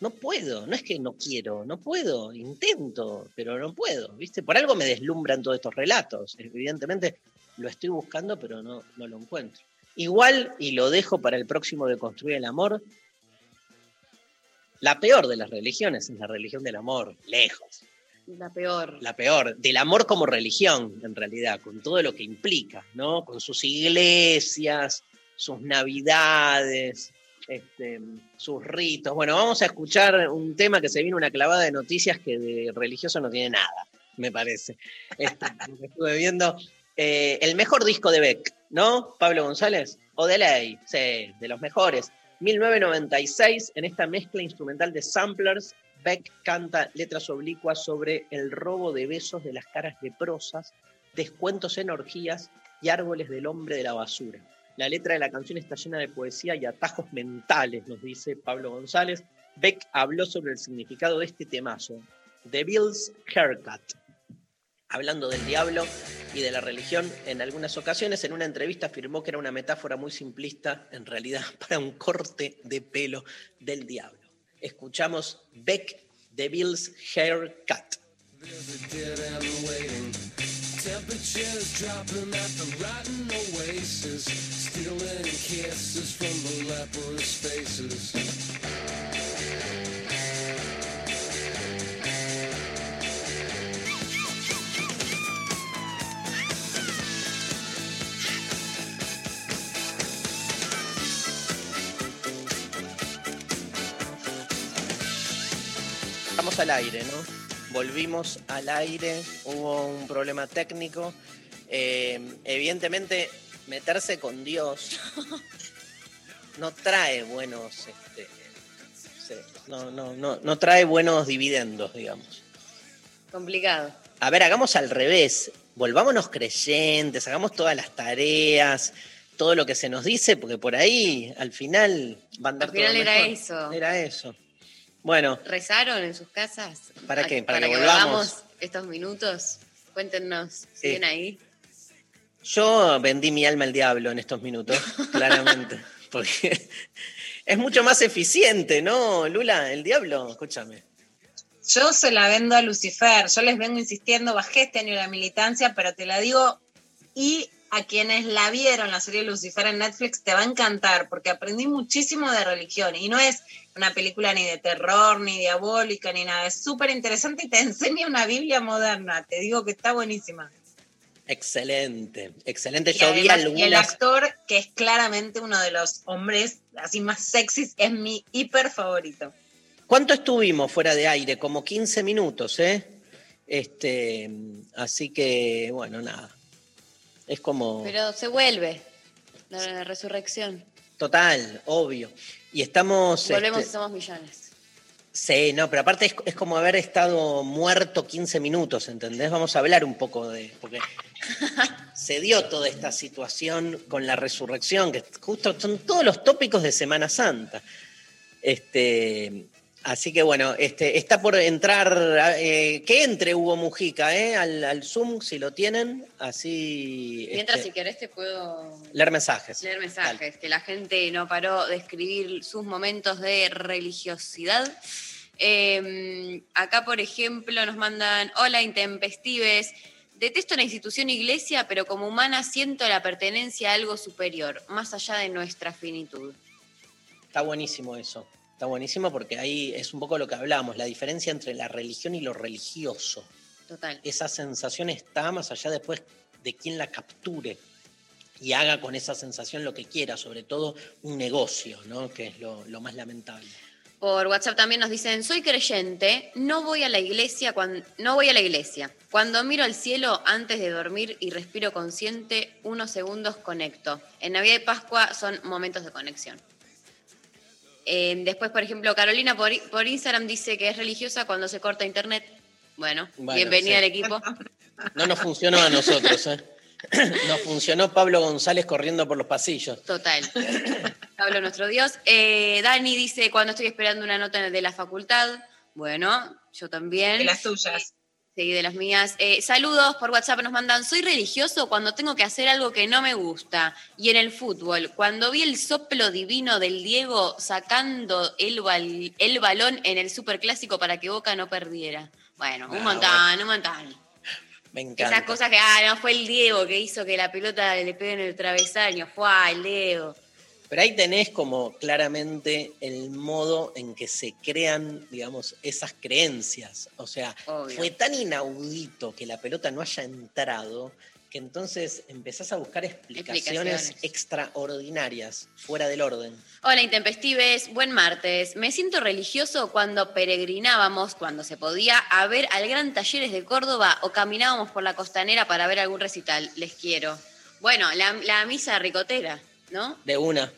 No puedo, no es que no quiero, no puedo, intento, pero no puedo, ¿viste? Por algo me deslumbran todos estos relatos. Evidentemente lo estoy buscando, pero no, no lo encuentro. Igual, y lo dejo para el próximo de Construir el Amor, la peor de las religiones es la religión del amor, lejos. La peor. La peor, del amor como religión, en realidad, con todo lo que implica, ¿no? Con sus iglesias, sus navidades, este, sus ritos. Bueno, vamos a escuchar un tema que se viene una clavada de noticias que de religioso no tiene nada, me parece. Este, estuve viendo. Eh, el mejor disco de Beck, ¿no? Pablo González. O de ley, sí, de los mejores. 1996, en esta mezcla instrumental de samplers, Beck canta letras oblicuas sobre el robo de besos de las caras leprosas, descuentos en orgías y árboles del hombre de la basura. La letra de la canción está llena de poesía y atajos mentales, nos dice Pablo González. Beck habló sobre el significado de este temazo, The Bill's Haircut. Hablando del diablo y de la religión, en algunas ocasiones en una entrevista afirmó que era una metáfora muy simplista, en realidad, para un corte de pelo del diablo. Escuchamos Beck, The Bill's Haircut. Temperatures dropping at the rotten oasis, stealing kisses from the leprous faces. Estamos al aire, ¿no? Volvimos al aire, hubo un problema técnico. Eh, evidentemente, meterse con Dios no trae buenos, este, no, no, no, no trae buenos dividendos, digamos. Complicado. A ver, hagamos al revés. Volvámonos creyentes, hagamos todas las tareas, todo lo que se nos dice, porque por ahí al final va a andar Al final todo era mejor. eso. Era eso. Bueno, ¿Rezaron en sus casas? ¿Para qué? ¿Para Para, que que volvamos? volvamos estos minutos. Cuéntenos, ¿siguen ahí? yo vendí mi alma al diablo en estos minutos, claramente. Porque es mucho más eficiente, ¿no, Lula? El diablo, escúchame. Yo se la vendo a Lucifer, yo les vengo insistiendo, bajé este año la militancia, pero te la digo, y a quienes la vieron, la serie Lucifer en Netflix, te va a encantar, porque aprendí muchísimo de religión, y no es una película ni de terror, ni diabólica, ni nada, es súper interesante y te enseña una Biblia moderna, te digo que está buenísima. Excelente, excelente. Y, Yo vi y el actor, que es claramente uno de los hombres así más sexys, es mi hiper favorito. ¿Cuánto estuvimos fuera de aire? Como 15 minutos, ¿eh? Este, así que, bueno, nada. Es como. Pero se vuelve la, resurrección. Total, obvio. Y estamos. Volvemos este, y somos millones. Sí, no, pero aparte es, es como haber estado muerto 15 minutos, ¿entendés? Vamos a hablar un poco de. Porque se dio toda esta situación con la resurrección, que justo son todos los tópicos de Semana Santa. Este. Así que bueno, este, está por entrar, eh, que entre Hugo Mujica eh, al, al Zoom, si lo tienen, así Mientras, este, si querés, te puedo leer mensajes. leer mensajes, que la gente no paró de escribir sus momentos de religiosidad. Eh, acá, por ejemplo, nos mandan, hola intempestives, detesto la institución iglesia, pero como humana siento la pertenencia a algo superior, más allá de nuestra finitud. Está buenísimo eso. Está buenísimo porque ahí es un poco lo que hablamos, la diferencia entre la religión y lo religioso. Total. Esa sensación está más allá después de quien la capture y haga con esa sensación lo que quiera, sobre todo un negocio, ¿no? que es lo, lo más lamentable. Por WhatsApp también nos dicen, soy creyente, no voy a la iglesia cuando no voy a la iglesia. Cuando miro al cielo antes de dormir y respiro consciente, unos segundos conecto. En Navidad y Pascua son momentos de conexión. Eh, después, por ejemplo, Carolina por, por Instagram dice que es religiosa cuando se corta internet. Bueno, Bueno, bienvenida sí. al equipo. No nos funcionó a nosotros, ¿eh? Nos funcionó Pablo González corriendo por los pasillos. Total. Pablo, nuestro Dios. Eh, Dani dice, cuando estoy esperando una nota de la facultad. Bueno, yo también. De las tuyas. Sí, de las mías. Eh, saludos por WhatsApp nos mandan. Soy religioso cuando tengo que hacer algo que no me gusta. Y en el fútbol, cuando vi el soplo divino del Diego sacando el, bal- el balón en el superclásico para que Boca no perdiera. Bueno, un Ah, montón, un montón. Me encanta. Esas cosas que, ah, no, fue el Diego que hizo que la pelota le pegue en el travesaño. Fue el Diego. Pero ahí tenés como claramente el modo en que se crean, digamos, esas creencias. O sea, Obvio. fue tan inaudito que la pelota no haya entrado que entonces empezás a buscar explicaciones, Explicaciones. extraordinarias, fuera del orden. Hola, Intempestives. Buen martes. Me siento religioso cuando peregrinábamos, cuando se podía, a ver al Gran Talleres de Córdoba o caminábamos por la costanera para ver algún recital. Les quiero. Bueno, la, la misa ricotera, ¿no? De una.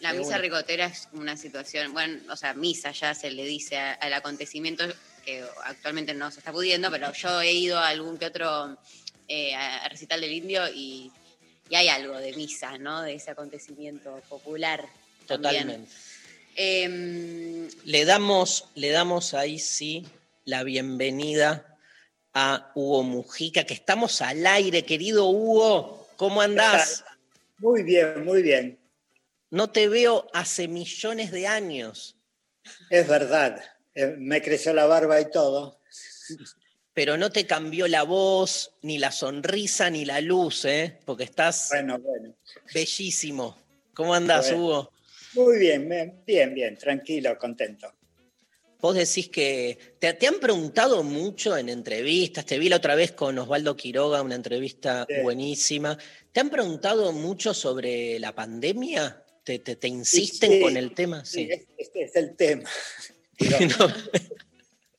La misa ricotera es una situación, bueno, o sea, misa ya se le dice a- al acontecimiento que actualmente no se está pudiendo, pero yo he ido a algún que otro eh, a- recital del indio y, y hay algo de misa, ¿no? De ese acontecimiento popular. Totalmente. Em, Le damos, le damos ahí sí la bienvenida a Hugo Mujica, que estamos al aire, querido Hugo. ¿Cómo andás? Muy bien, muy bien. No te veo hace millones de años, Es verdad. Eh, me creció la barba y todo. pero no te cambió la voz, ni la sonrisa, ni la luz, ¿eh? Porque estás Bueno, bueno. bellísimo. ¿Cómo andás, Bueno. Hugo? Muy bien, bien, bien, tranquilo, contento. Vos decís que te, te han preguntado mucho en entrevistas, te vi la otra vez con Osvaldo Quiroga, una entrevista Sí. buenísima. ¿Te han preguntado mucho sobre la pandemia? ¿Te, te, te insisten Sí, con el tema? Sí, Sí. es- este es el tema. No,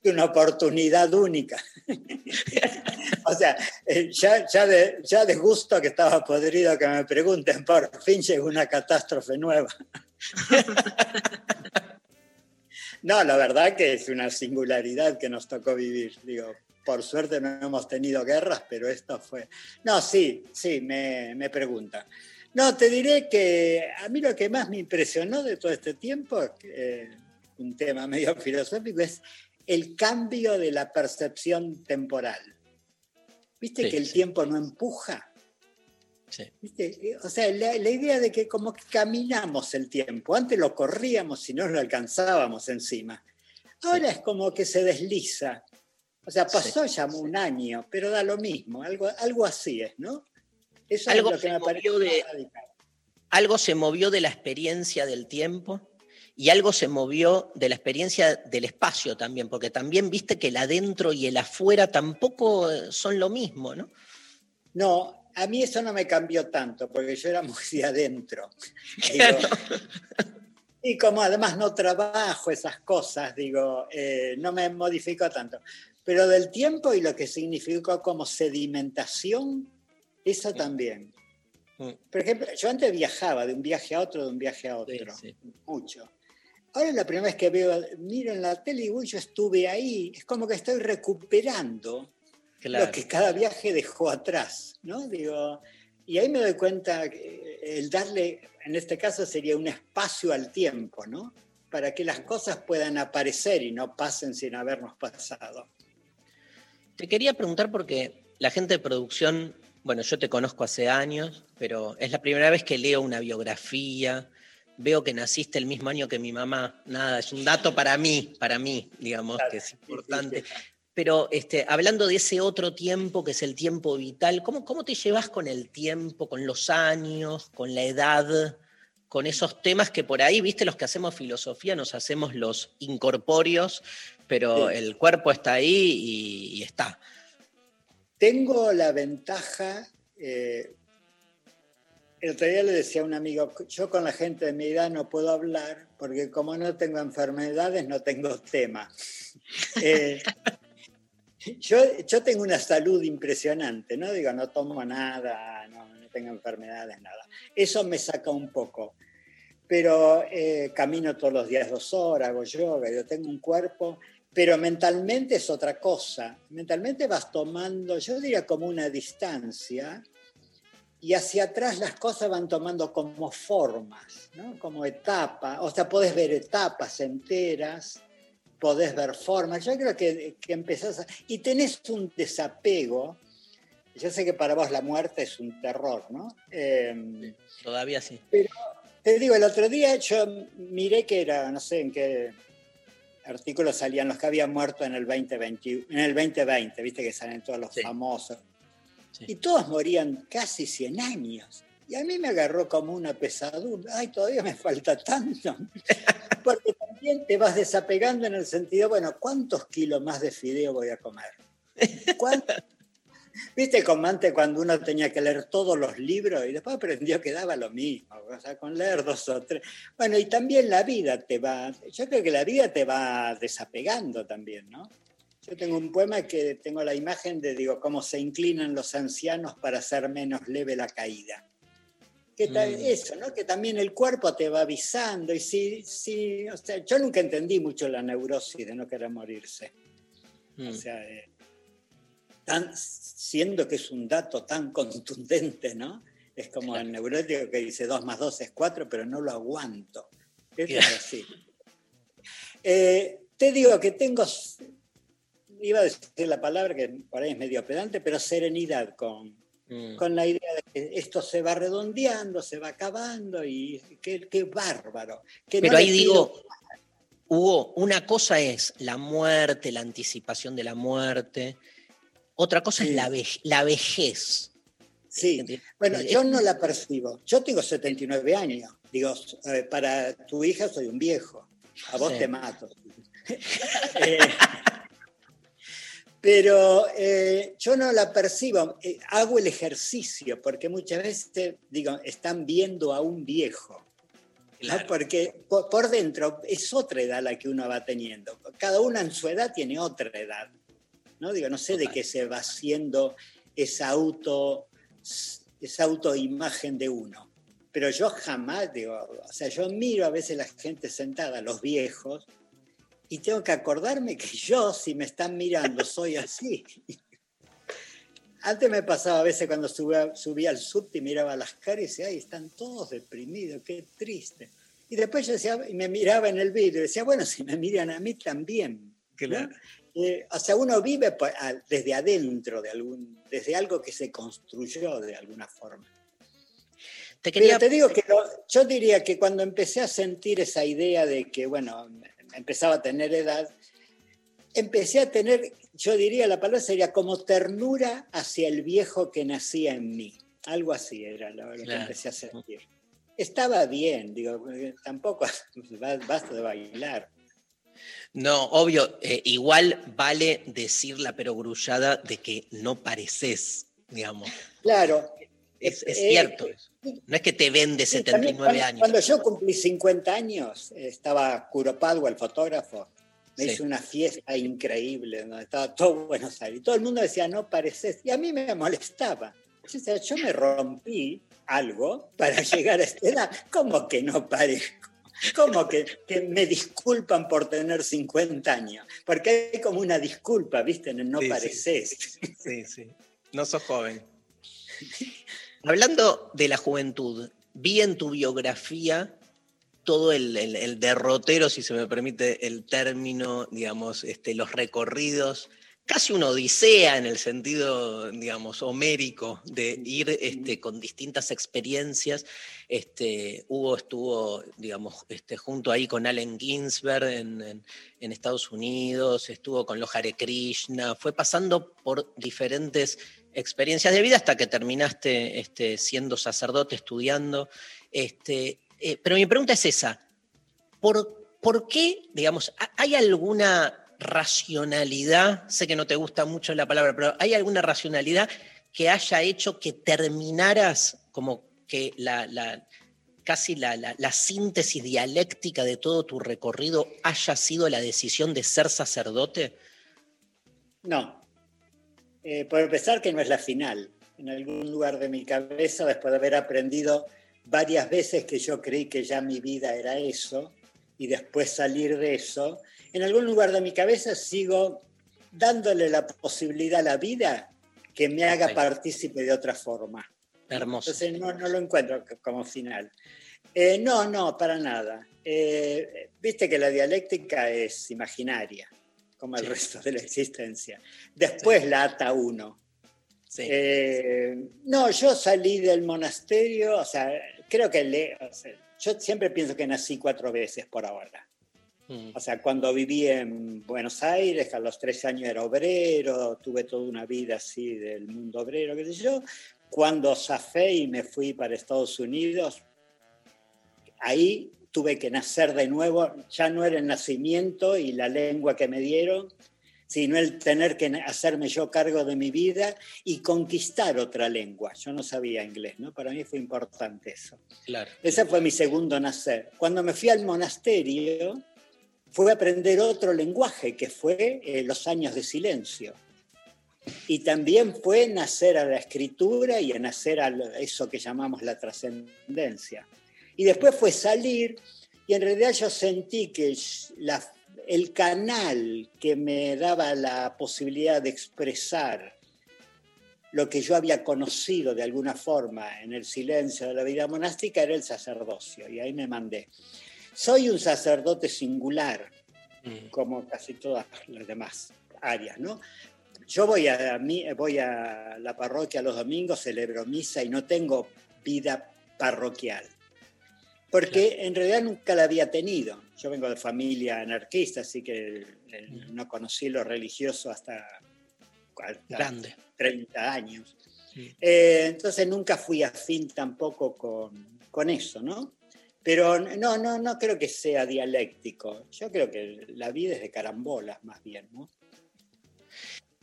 Es una oportunidad única. o sea, eh, ya, ya, de, ya de gusto que estaba podrido que me pregunten, por fin llegó una catástrofe nueva. no, la verdad que es una singularidad que nos tocó vivir. Digo, por suerte no hemos tenido guerras, pero esto fue... No, sí, sí, me, me pregunta. No, te diré que a mí lo que más me impresionó de todo este tiempo, eh, un tema medio filosófico, es el cambio de la percepción temporal. ¿Viste Sí, que el sí. tiempo no empuja? sí. ¿Viste? O sea, la, la idea de que como que caminamos el tiempo. Antes lo corríamos y no lo alcanzábamos encima. Ahora es como que se desliza. O sea, pasó ya un año, pero da lo mismo. Algo, algo así es, ¿no? Eso Algo es lo que se movió de-. Algo se movió de la experiencia del tiempo y algo se movió de la experiencia del espacio también, porque también viste que el adentro y el afuera tampoco eh, son lo mismo, ¿no? No, a mí eso no me cambió tanto, porque yo era muy de adentro. Digo, y como además no trabajo esas cosas, digo, eh, no me modificó tanto. Pero del tiempo y lo que significó como sedimentación, eso también. Mm. Por ejemplo, yo antes viajaba de un viaje a otro, de un viaje a Sí, otro, sí. mucho. Ahora es la primera vez que veo, miro en la tele y uy, yo estuve ahí, es como que estoy recuperando Claro. lo que cada viaje dejó atrás, ¿no? Digo, y ahí me doy cuenta que el darle, en este caso sería un espacio al tiempo, ¿no? Para que las cosas puedan aparecer y no pasen sin habernos pasado. Te quería preguntar porque la gente de producción, bueno, yo te conozco hace años, pero es la primera vez que leo una biografía, veo que naciste el mismo año que mi mamá, nada, es un dato para mí, para mí, digamos, que es importante. Pero este, hablando de ese otro tiempo que es el tiempo vital, ¿cómo, ¿cómo te llevas con el tiempo, con los años, con la edad, con esos temas que por ahí, viste, los que hacemos filosofía nos hacemos los incorpóreos, pero el cuerpo está ahí y, y está. Tengo la ventaja, eh, el otro día le decía a un amigo, yo con la gente de mi edad no puedo hablar porque como no tengo enfermedades no tengo tema. Eh, yo, yo tengo una salud impresionante, ¿no? Digo, no tomo nada, no, no tengo enfermedades, nada. Eso me saca un poco. Pero eh, camino todos los días dos horas, hago yoga, yo tengo un cuerpo, pero mentalmente es otra cosa. Mentalmente vas tomando, yo diría como una distancia, y hacia atrás las cosas van tomando como formas, ¿no? como etapas. O sea, podés ver etapas enteras, podés ver formas. Yo creo que, que empezás a... Y tenés un desapego. Yo sé que para vos la muerte es un terror, ¿no? Eh, Todavía sí. te digo, el otro día yo miré que era, no sé en qué artículos salían los que habían muerto en el 2020, en el 2020 viste que salen todos los Sí. famosos. Y todos morían casi 100 años. Y a mí me agarró como una pesadumbre. Ay, todavía me falta tanto. Porque también te vas desapegando en el sentido, bueno, ¿cuántos kilos más de fideo voy a comer? ¿Cuánto? Viste como antes cuando uno tenía que leer todos los libros y después aprendió que daba lo mismo, o sea, con leer dos o tres. Bueno, y también la vida te va, yo creo que la vida te va desapegando también, ¿no? Yo tengo un poema que tengo la imagen de, digo, cómo se inclinan los ancianos para hacer menos leve la caída. Que Mm. Eso, ¿no? Que también el cuerpo te va avisando. Y si, si, o sea, yo nunca entendí mucho la neurosis de no querer morirse. Mm. O sea, eh, tan- siendo que es un dato tan contundente, ¿no? Es como el neurótico que dice 2 más 2 es 4, pero no lo aguanto. Es así. Eh, te digo que tengo, iba a decir la palabra que por ahí es medio pedante, pero serenidad con, Mm. con la idea de que esto se va redondeando, se va acabando y qué, qué bárbaro. Que no Pero ahí digo, pido- Hugo, una cosa es la muerte, la anticipación de la muerte. Otra cosa es la, ve- la vejez. Sí, bueno, Eh, yo no la percibo. Yo tengo 79 años. Digo, eh, para tu hija soy un viejo. A vos Sí. te mato. Eh, pero eh, yo no la percibo. Hago el ejercicio porque muchas veces, digo, están viendo a un viejo. Porque por, por dentro es otra edad la que uno va teniendo. Cada uno en su edad tiene otra edad. ¿No? Digo, no sé de qué se va haciendo esa auto, esa autoimagen de uno. Pero yo jamás, digo, o sea, yo miro a veces la gente sentada, los viejos, y tengo que acordarme que yo, si me están mirando, soy así. Antes me pasaba a veces cuando subía, subía al subte y miraba las caras y decía, ay, están todos deprimidos, qué triste. Y después yo decía, y me miraba en el vídeo y decía, bueno, si me miran a mí también. ¿no? O sea, uno vive desde adentro, de algún, desde algo que se construyó de alguna forma. Te quería, Pero te digo que lo- yo diría que cuando empecé a sentir esa idea de que, bueno, empezaba a tener edad, empecé a tener, yo diría la palabra sería como ternura hacia el viejo que nacía en mí. Algo así era lo, lo que Claro. empecé a sentir. Estaba bien, digo, tampoco ba- basta de bailar. No, obvio, eh, igual vale decir la perogrullada de que no pareces, digamos. Claro. Es, es Eh, cierto. eso. No es que te vende Sí, también 79 cuando, años. Cuando yo cumplí 50 años, estaba Curopadua, el fotógrafo, me Sí. hizo una fiesta increíble, donde estaba todo Buenos Aires. Todo el mundo decía, no pareces. Y a mí me molestaba. Yo, decía, yo me rompí algo para llegar a esta edad. ¿Cómo que no parezco? ¿Cómo que, que me disculpan por tener 50 años? Porque hay como una disculpa, ¿viste? En el no Sí, sí. pareces. Sí, sí. No sos joven. Hablando de la juventud, vi en tu biografía todo el, el- el derrotero, si se me permite el término, digamos, este, los recorridos, casi una odisea en el sentido, digamos, homérico, de ir este, con distintas experiencias. Este, Hugo estuvo, digamos, este, junto ahí con Allen Ginsberg en, en- en Estados Unidos, estuvo con los Hare Krishna, fue pasando por diferentes experiencias de vida hasta que terminaste este, siendo sacerdote, estudiando. Este, eh, pero mi pregunta es esa, ¿por, por qué, digamos, ha- hay alguna racionalidad, sé que no te gusta mucho la palabra, pero hay alguna racionalidad que haya hecho que terminaras como que la, casi la, la- la síntesis dialéctica de todo tu recorrido haya sido la decisión de ser sacerdote? No. Eh, por empezar, que no es la final. En algún lugar de mi cabeza, después de haber aprendido varias veces que yo creí que ya mi vida era eso, y después salir de eso, en algún lugar de mi cabeza sigo dándole la posibilidad a la vida que me haga Ok. partícipe de otra forma. Hermoso. Entonces no, no lo encuentro como final. Eh, no, no, para nada. Eh, Viste que la dialéctica es imaginaria, como el Sí. resto de la existencia. Después la ata uno. Sí. Eh, no, yo salí del monasterio, o sea, creo que le, o sea, yo siempre pienso que nací cuatro veces por ahora. O sea, cuando viví en Buenos Aires, a los tres años era obrero, tuve toda una vida así del mundo obrero, qué sé yo. Cuando zafé y me fui para Estados Unidos, ahí tuve que nacer de nuevo, ya no era el nacimiento y la lengua que me dieron, sino el tener que hacerme yo cargo de mi vida y conquistar otra lengua. Yo no sabía inglés, ¿no? Para mí fue importante eso. Claro. Ese fue mi segundo nacer. Cuando me fui al monasterio, fue aprender otro lenguaje, que fue eh, los años de silencio. Y también fue nacer a la escritura y a nacer a eso que llamamos la trascendencia. Y después fue salir y en realidad yo sentí que el canal que me daba la posibilidad de expresar lo que yo había conocido de alguna forma en el silencio de la vida monástica era el sacerdocio, y ahí me mandé. Soy un sacerdote singular, Mm. como casi todas las demás áreas, ¿no? Yo voy a, mi- voy a la parroquia los domingos, celebro misa y no tengo vida parroquial, porque en realidad nunca la había tenido. Yo vengo de familia anarquista, así que eh, no conocí lo religioso hasta, hasta Grande. 30 años. Sí. Eh, entonces nunca fui afín tampoco con, con eso, ¿no? Pero no, no, no creo que sea dialéctico. Yo creo que la vida es de carambolas más bien, ¿no?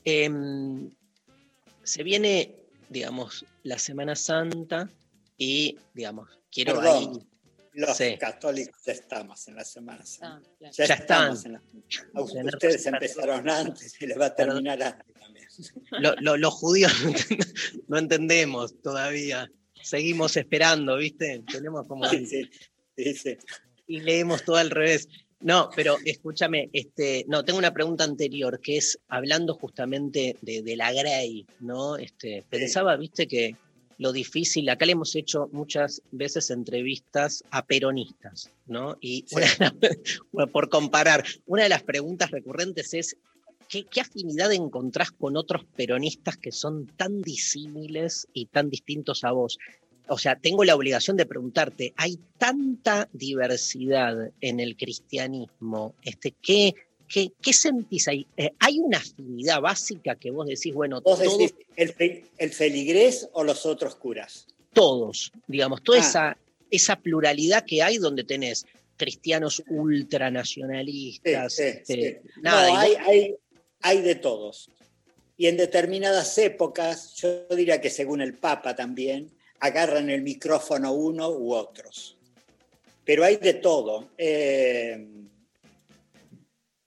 Em, se viene, digamos, la Semana Santa y, digamos, quiero Perdón. ahí. Los Sí. católicos ya estamos en la Semana Santa. Ah, claro. Ya, Ya estamos están. en la Tener Ustedes empezaron antes y les va a terminar antes también. Lo- lo- los judíos no entendemos todavía. Seguimos esperando, ¿viste? Tenemos como. Sí, sí, y leemos todo al revés. No, pero escúchame, este, no, tengo una pregunta anterior, que es hablando justamente de, de la Grey, ¿no? Este, pensaba, viste, que lo difícil, acá le hemos hecho muchas veces entrevistas a peronistas, ¿no? Y una por comparar, una de las preguntas recurrentes es, ¿qué, qué afinidad encontrás con otros peronistas que son tan disímiles y tan distintos a vos? o sea, tengo la obligación de preguntarte, hay tanta diversidad en el cristianismo, este, ¿qué, qué, qué sentís ahí? Eh, ¿Hay una afinidad básica que vos decís, bueno, ¿Vos todos, decís el, el feligrés o los otros curas? todos, digamos, toda Ah. esa, esa pluralidad que hay donde tenés cristianos ultranacionalistas, Sí, sí, este, sí. nada, no, hay, hay, hay de todos. Y en determinadas épocas, yo diría que según el Papa también, agarran el micrófono uno u otros. Pero hay de todo. Eh,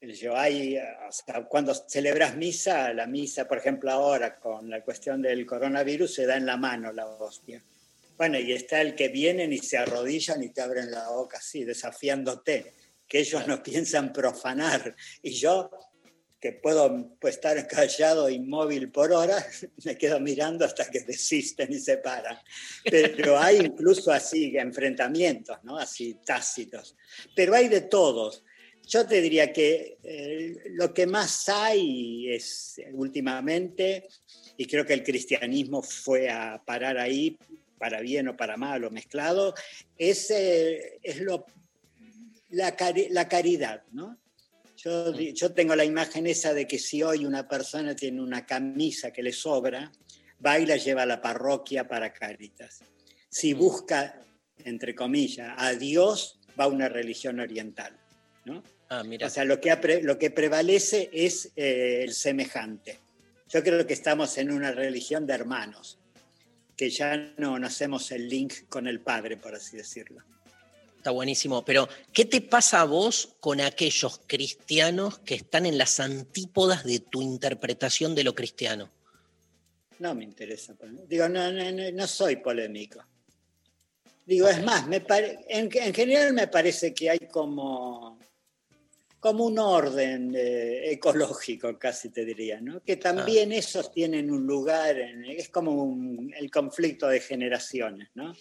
yo cuando celebras misa, la misa, por ejemplo, ahora con la cuestión del coronavirus, se da en la mano la hostia. Bueno, y está el que vienen y se arrodillan y te abren la boca así, desafiándote, que ellos no piensan profanar. Y yo, que puedo pues, estar callado, inmóvil por horas, me quedo mirando hasta que desisten y se paran. Pero hay incluso así enfrentamientos, ¿no? Así tácitos. Pero hay de todos. Yo te diría que eh, lo que más hay es últimamente, y creo que el cristianismo fue a parar ahí, para bien o para mal o mezclado, es, eh, es lo, la, cari- la caridad, ¿no? Yo, di- yo tengo la imagen esa de que si hoy una persona tiene una camisa que le sobra, va y la lleva a la parroquia para Caritas. Si busca, entre comillas, a Dios, va a una religión oriental. ¿no? ah, mira, O sea, lo que, lo que prevalece es eh, el semejante. Yo creo que estamos en una religión de hermanos, que ya no, no hacemos el link con el Padre, por así decirlo. Está buenísimo, pero ¿qué te pasa a vos con aquellos cristianos que están en las antípodas de tu interpretación de lo cristiano? No me interesa. Digo, no, no, no, no soy polémico. Digo, es más, me pare- en, en general me parece que hay como, como un orden eh, ecológico, casi te diría, ¿no? Que también esos tienen un lugar, en- es como un- el conflicto de generaciones, ¿no?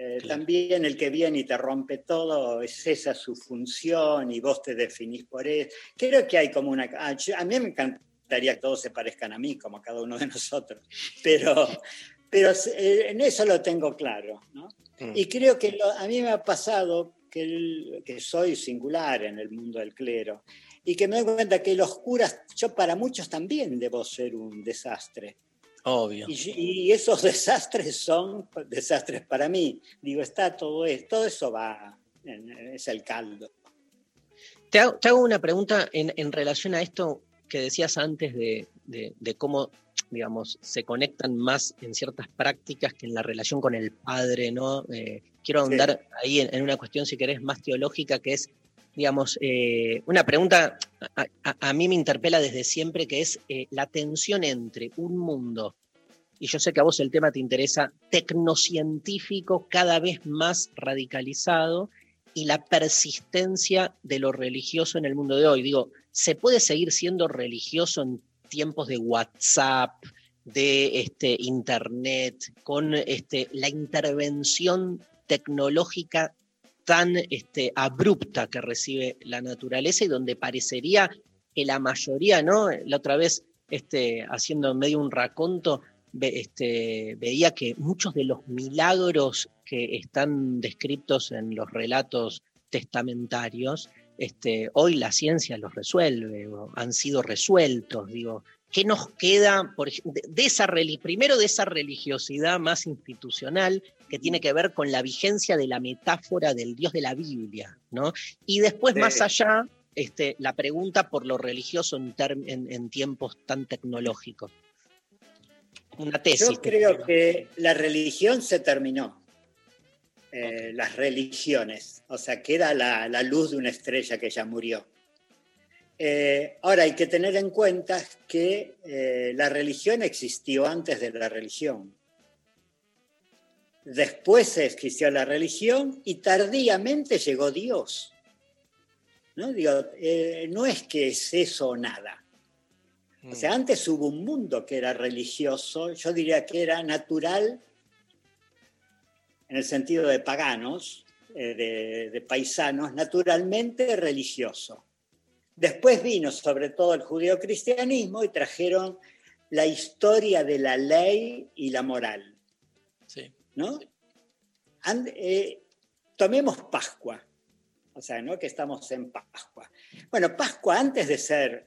Eh, También el que viene y te rompe todo, es esa su función y vos te definís por eso. Creo que hay como una... ah, a mí me encantaría que todos se parezcan a mí, como cada uno de nosotros, pero, pero eh, en eso lo tengo claro, ¿no? Mm. Y creo que lo- a mí me ha pasado que, el- que soy singular en el mundo del clero y que me doy cuenta que los curas, yo para muchos también debo ser un desastre. Obvio. Y, y esos desastres son desastres para mí. Digo, está todo eso, todo eso va, es el caldo. Te hago, te hago una pregunta en, en relación a esto que decías antes de, de- de cómo, digamos, se conectan más en ciertas prácticas que en la relación con el padre, ¿no? Eh, quiero ahondar ahí en, en una cuestión, si querés, más teológica, que es, digamos, eh, una pregunta a, mí me interpela desde siempre, que es eh, la tensión entre un mundo, y yo sé que a vos el tema te interesa, tecnocientífico cada vez más radicalizado, y la persistencia de lo religioso en el mundo de hoy. Digo, ¿se puede seguir siendo religioso en tiempos de WhatsApp, de este, Internet, con este, la intervención tecnológica tan este, abrupta que recibe la naturaleza y donde parecería que la mayoría, ¿no? La otra vez, este, haciendo medio un raconto, este, veía que muchos de los milagros que están descritos en los relatos testamentarios, hoy la ciencia los resuelve, o han sido resueltos, digo, ¿qué nos queda por de, de esa primero de esa religiosidad más institucional que tiene que ver con la vigencia de la metáfora del Dios de la Biblia, ¿no? Y después Sí. más allá, este, la pregunta por lo religioso en, term- en- en tiempos tan tecnológicos. Una tesis. Yo creo que la religión se terminó. Eh, las religiones. O sea, queda la, la luz de una estrella que ya murió. Eh, ahora hay que tener en cuenta que eh, la religión existió antes de la religión. Después existió la religión y tardíamente llegó Dios. ¿No? Digo, eh, no es que es eso o nada. O sea, antes hubo un mundo que era religioso, yo diría que era natural en el sentido de paganos, eh, de, de paisanos, naturalmente religioso. Después vino sobre todo el judeocristianismo y trajeron la historia de la ley y la moral. ¿No? And- eh, tomemos Pascua, o sea, ¿no? que estamos en Pascua. Bueno, Pascua antes de ser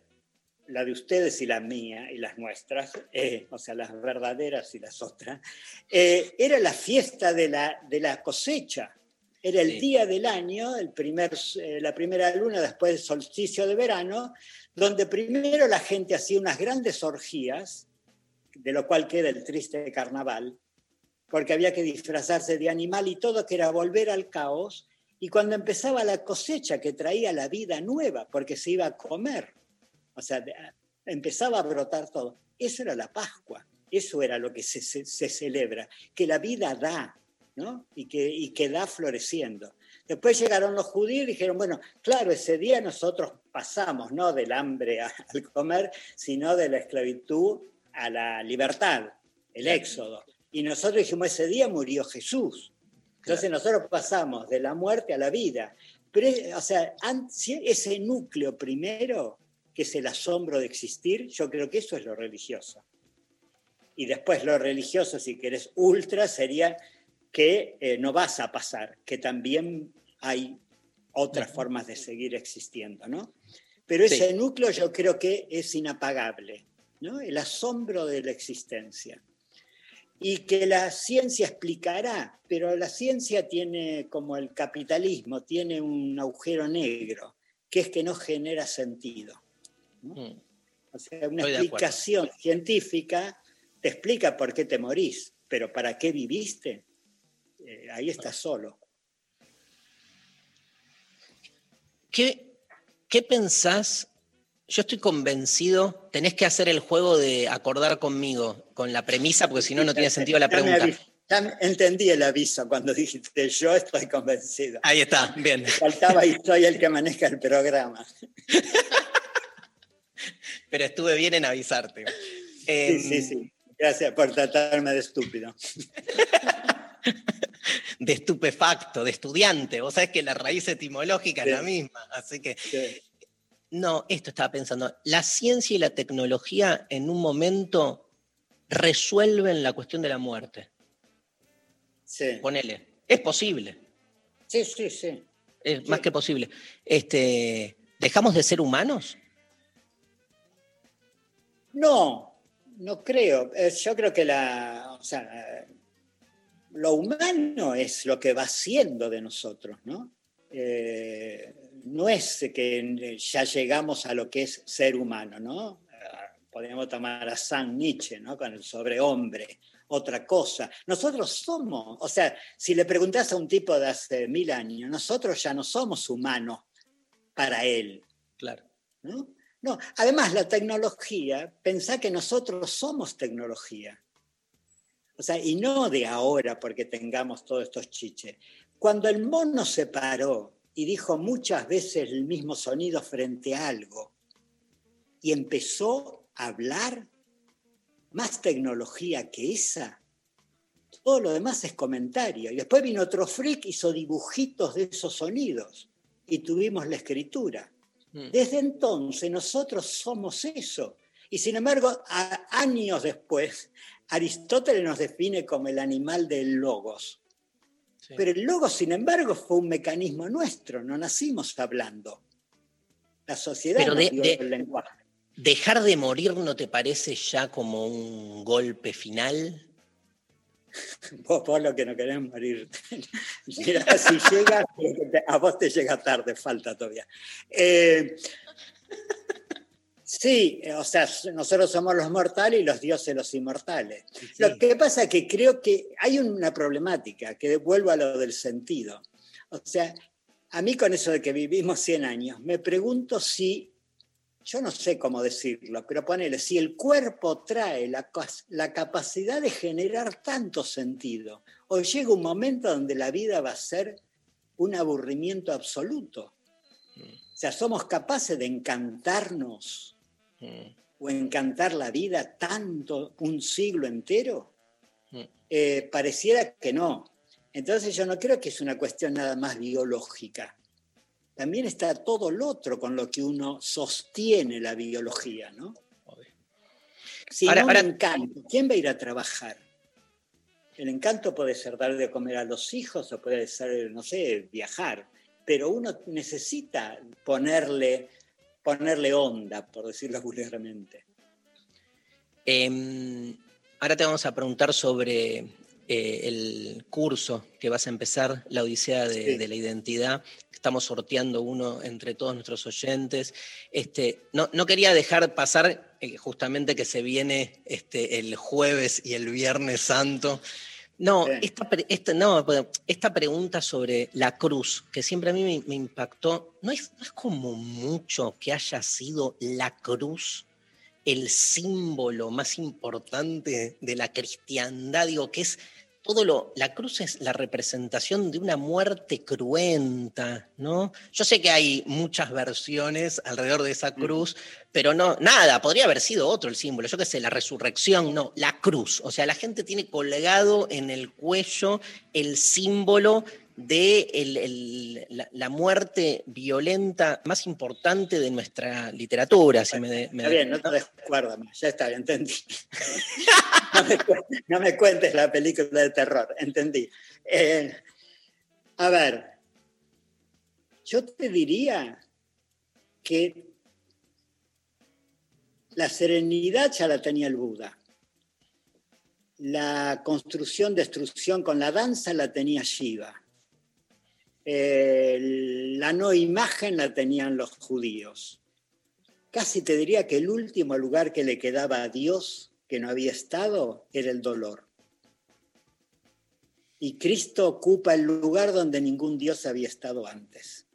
la de ustedes y la mía y las nuestras, eh, o sea, las verdaderas y las otras, eh, era la fiesta de la, de la cosecha. Era el Sí. día del año, el primer, eh, la primera luna después del solsticio de verano, donde primero la gente hacía unas grandes orgías, de lo cual queda el triste carnaval, porque había que disfrazarse de animal y todo, que era volver al caos, y cuando empezaba la cosecha que traía la vida nueva, porque se iba a comer, o sea, empezaba a brotar todo. Eso era la Pascua, eso era lo que se, se- se celebra, que la vida da, ¿no? Y que, y que da floreciendo. Después llegaron los judíos y dijeron, bueno, claro, ese día nosotros pasamos, no del hambre a- al comer, sino de la esclavitud a la libertad, el éxodo. Y nosotros dijimos, ese día murió Jesús. Entonces nosotros pasamos de la muerte a la vida. Pero, o sea, ese núcleo primero, que es el asombro de existir, yo creo que eso es lo religioso. Y después lo religioso, si querés, ultra, sería que eh, no vas a pasar, que también hay otras formas de seguir existiendo, ¿no? Pero ese Sí. núcleo yo creo que es inapagable, ¿no? El asombro de la existencia. Y que la ciencia explicará, pero la ciencia tiene, como el capitalismo, tiene un agujero negro, que es que no genera sentido. Mm. O sea, una Estoy explicación científica te explica por qué te morís, pero ¿para qué viviste? Eh, ahí estás solo. ¿Qué, ¿Qué pensás? Yo estoy convencido, tenés que hacer el juego de acordar conmigo, con la premisa, porque si no, no tiene sentido la Ya me pregunta. ya entendí el aviso cuando dijiste yo estoy convencido. Ahí está, bien. Faltaba y soy el que maneja el programa. Pero estuve bien en avisarte. Sí, Em, sí, sí. Gracias por tratarme de estúpido. De estupefacto, de estudiante. Vos sabés que la raíz etimológica es la Sí. misma. Así que, Sí. No, esto estaba pensando. La ciencia y la tecnología en un momento resuelven la cuestión de la muerte. Sí. Ponele. Es posible. Sí, sí, sí. es más que posible. Este, ¿Dejamos de ser humanos? No, no creo. Eh, Yo creo que la, o sea, lo humano es lo que va siendo de nosotros, ¿no? Eh, no es que ya llegamos a lo que es ser humano, ¿no? Eh, Podríamos tomar a San Nietzsche, ¿no? Con el sobrehombre, otra cosa. Nosotros somos, o sea, si le preguntas a un tipo de hace mil años, nosotros ya no somos humanos para él, Claro. ¿no? No, además la tecnología, pensá que nosotros somos tecnología. O sea, y no de ahora porque tengamos todos estos chiches. Cuando el mono se paró y dijo muchas veces el mismo sonido frente a algo y empezó a hablar, más tecnología que esa, todo lo demás es comentario. Y después vino otro freak, hizo dibujitos de esos sonidos y tuvimos la escritura. Desde entonces nosotros somos eso. Y sin embargo, a- años después, Aristóteles nos define como el animal del logos. Sí. Pero el logos, sin embargo, fue un mecanismo nuestro, no nacimos hablando. La sociedad Pero de- dio de- el lenguaje. ¿Dejar de morir no te parece ya como un golpe final? Vos, vos lo que no querés morir. Mira, si llega, a vos te llega tarde, falta todavía. Eh, sí, o sea, nosotros somos los mortales y los dioses los inmortales. Lo que pasa es que creo que hay una problemática, que vuelvo a lo del sentido. O sea, a mí con eso de que vivimos 100 años, me pregunto si, yo no sé cómo decirlo, pero ponele, si el cuerpo trae la, la capacidad de generar tanto sentido, o llega un momento donde la vida va a ser un aburrimiento absoluto. O sea, somos capaces de encantarnos Mm, o encantar la vida tanto un siglo entero. Eh, pareciera que no. Entonces yo no creo que es una cuestión nada más biológica. También está todo lo otro con lo que uno sostiene la biología, ¿no? Ahora- un ahora- encanto, ¿quién va a ir a trabajar? El encanto puede ser dar de comer a los hijos o puede ser, no sé, viajar, pero uno necesita ponerle, ponerle onda, por decirlo vulgarmente. Em, ahora te vamos a preguntar sobre eh, el curso que vas a empezar, la Odisea de, Sí. de la Identidad. Estamos sorteando uno entre todos nuestros oyentes. Este, no, no quería dejar pasar eh, justamente que se viene este, el jueves y el viernes santo. No, Sí. esta, esta- no, esta pregunta sobre la cruz, que siempre a mí me, me impactó, ¿no es, no es como mucho que haya sido la cruz el símbolo más importante de la cristiandad? Digo, que es todo lo. La cruz es la representación de una muerte cruenta, ¿no? Yo sé que hay muchas versiones alrededor de esa cruz, pero no, nada, podría haber sido otro el símbolo. Yo qué sé, la resurrección, no, la cruz. O sea, la gente tiene colgado en el cuello el símbolo de el- el- la, la muerte violenta más importante de nuestra literatura. si me de- me- Está bien, no te descuerda más, ya está, entendí. No me, cu- no me cuentes la película de terror, entendí. Eh, a ver, yo te diría que la serenidad ya la tenía el Buda. La construcción, destrucción con la danza la tenía Shiva. La no imagen la tenían los judíos. Casi te diría que el último lugar que le quedaba a Dios que no había estado era el dolor. Y Cristo ocupa el lugar donde ningún Dios había estado antes.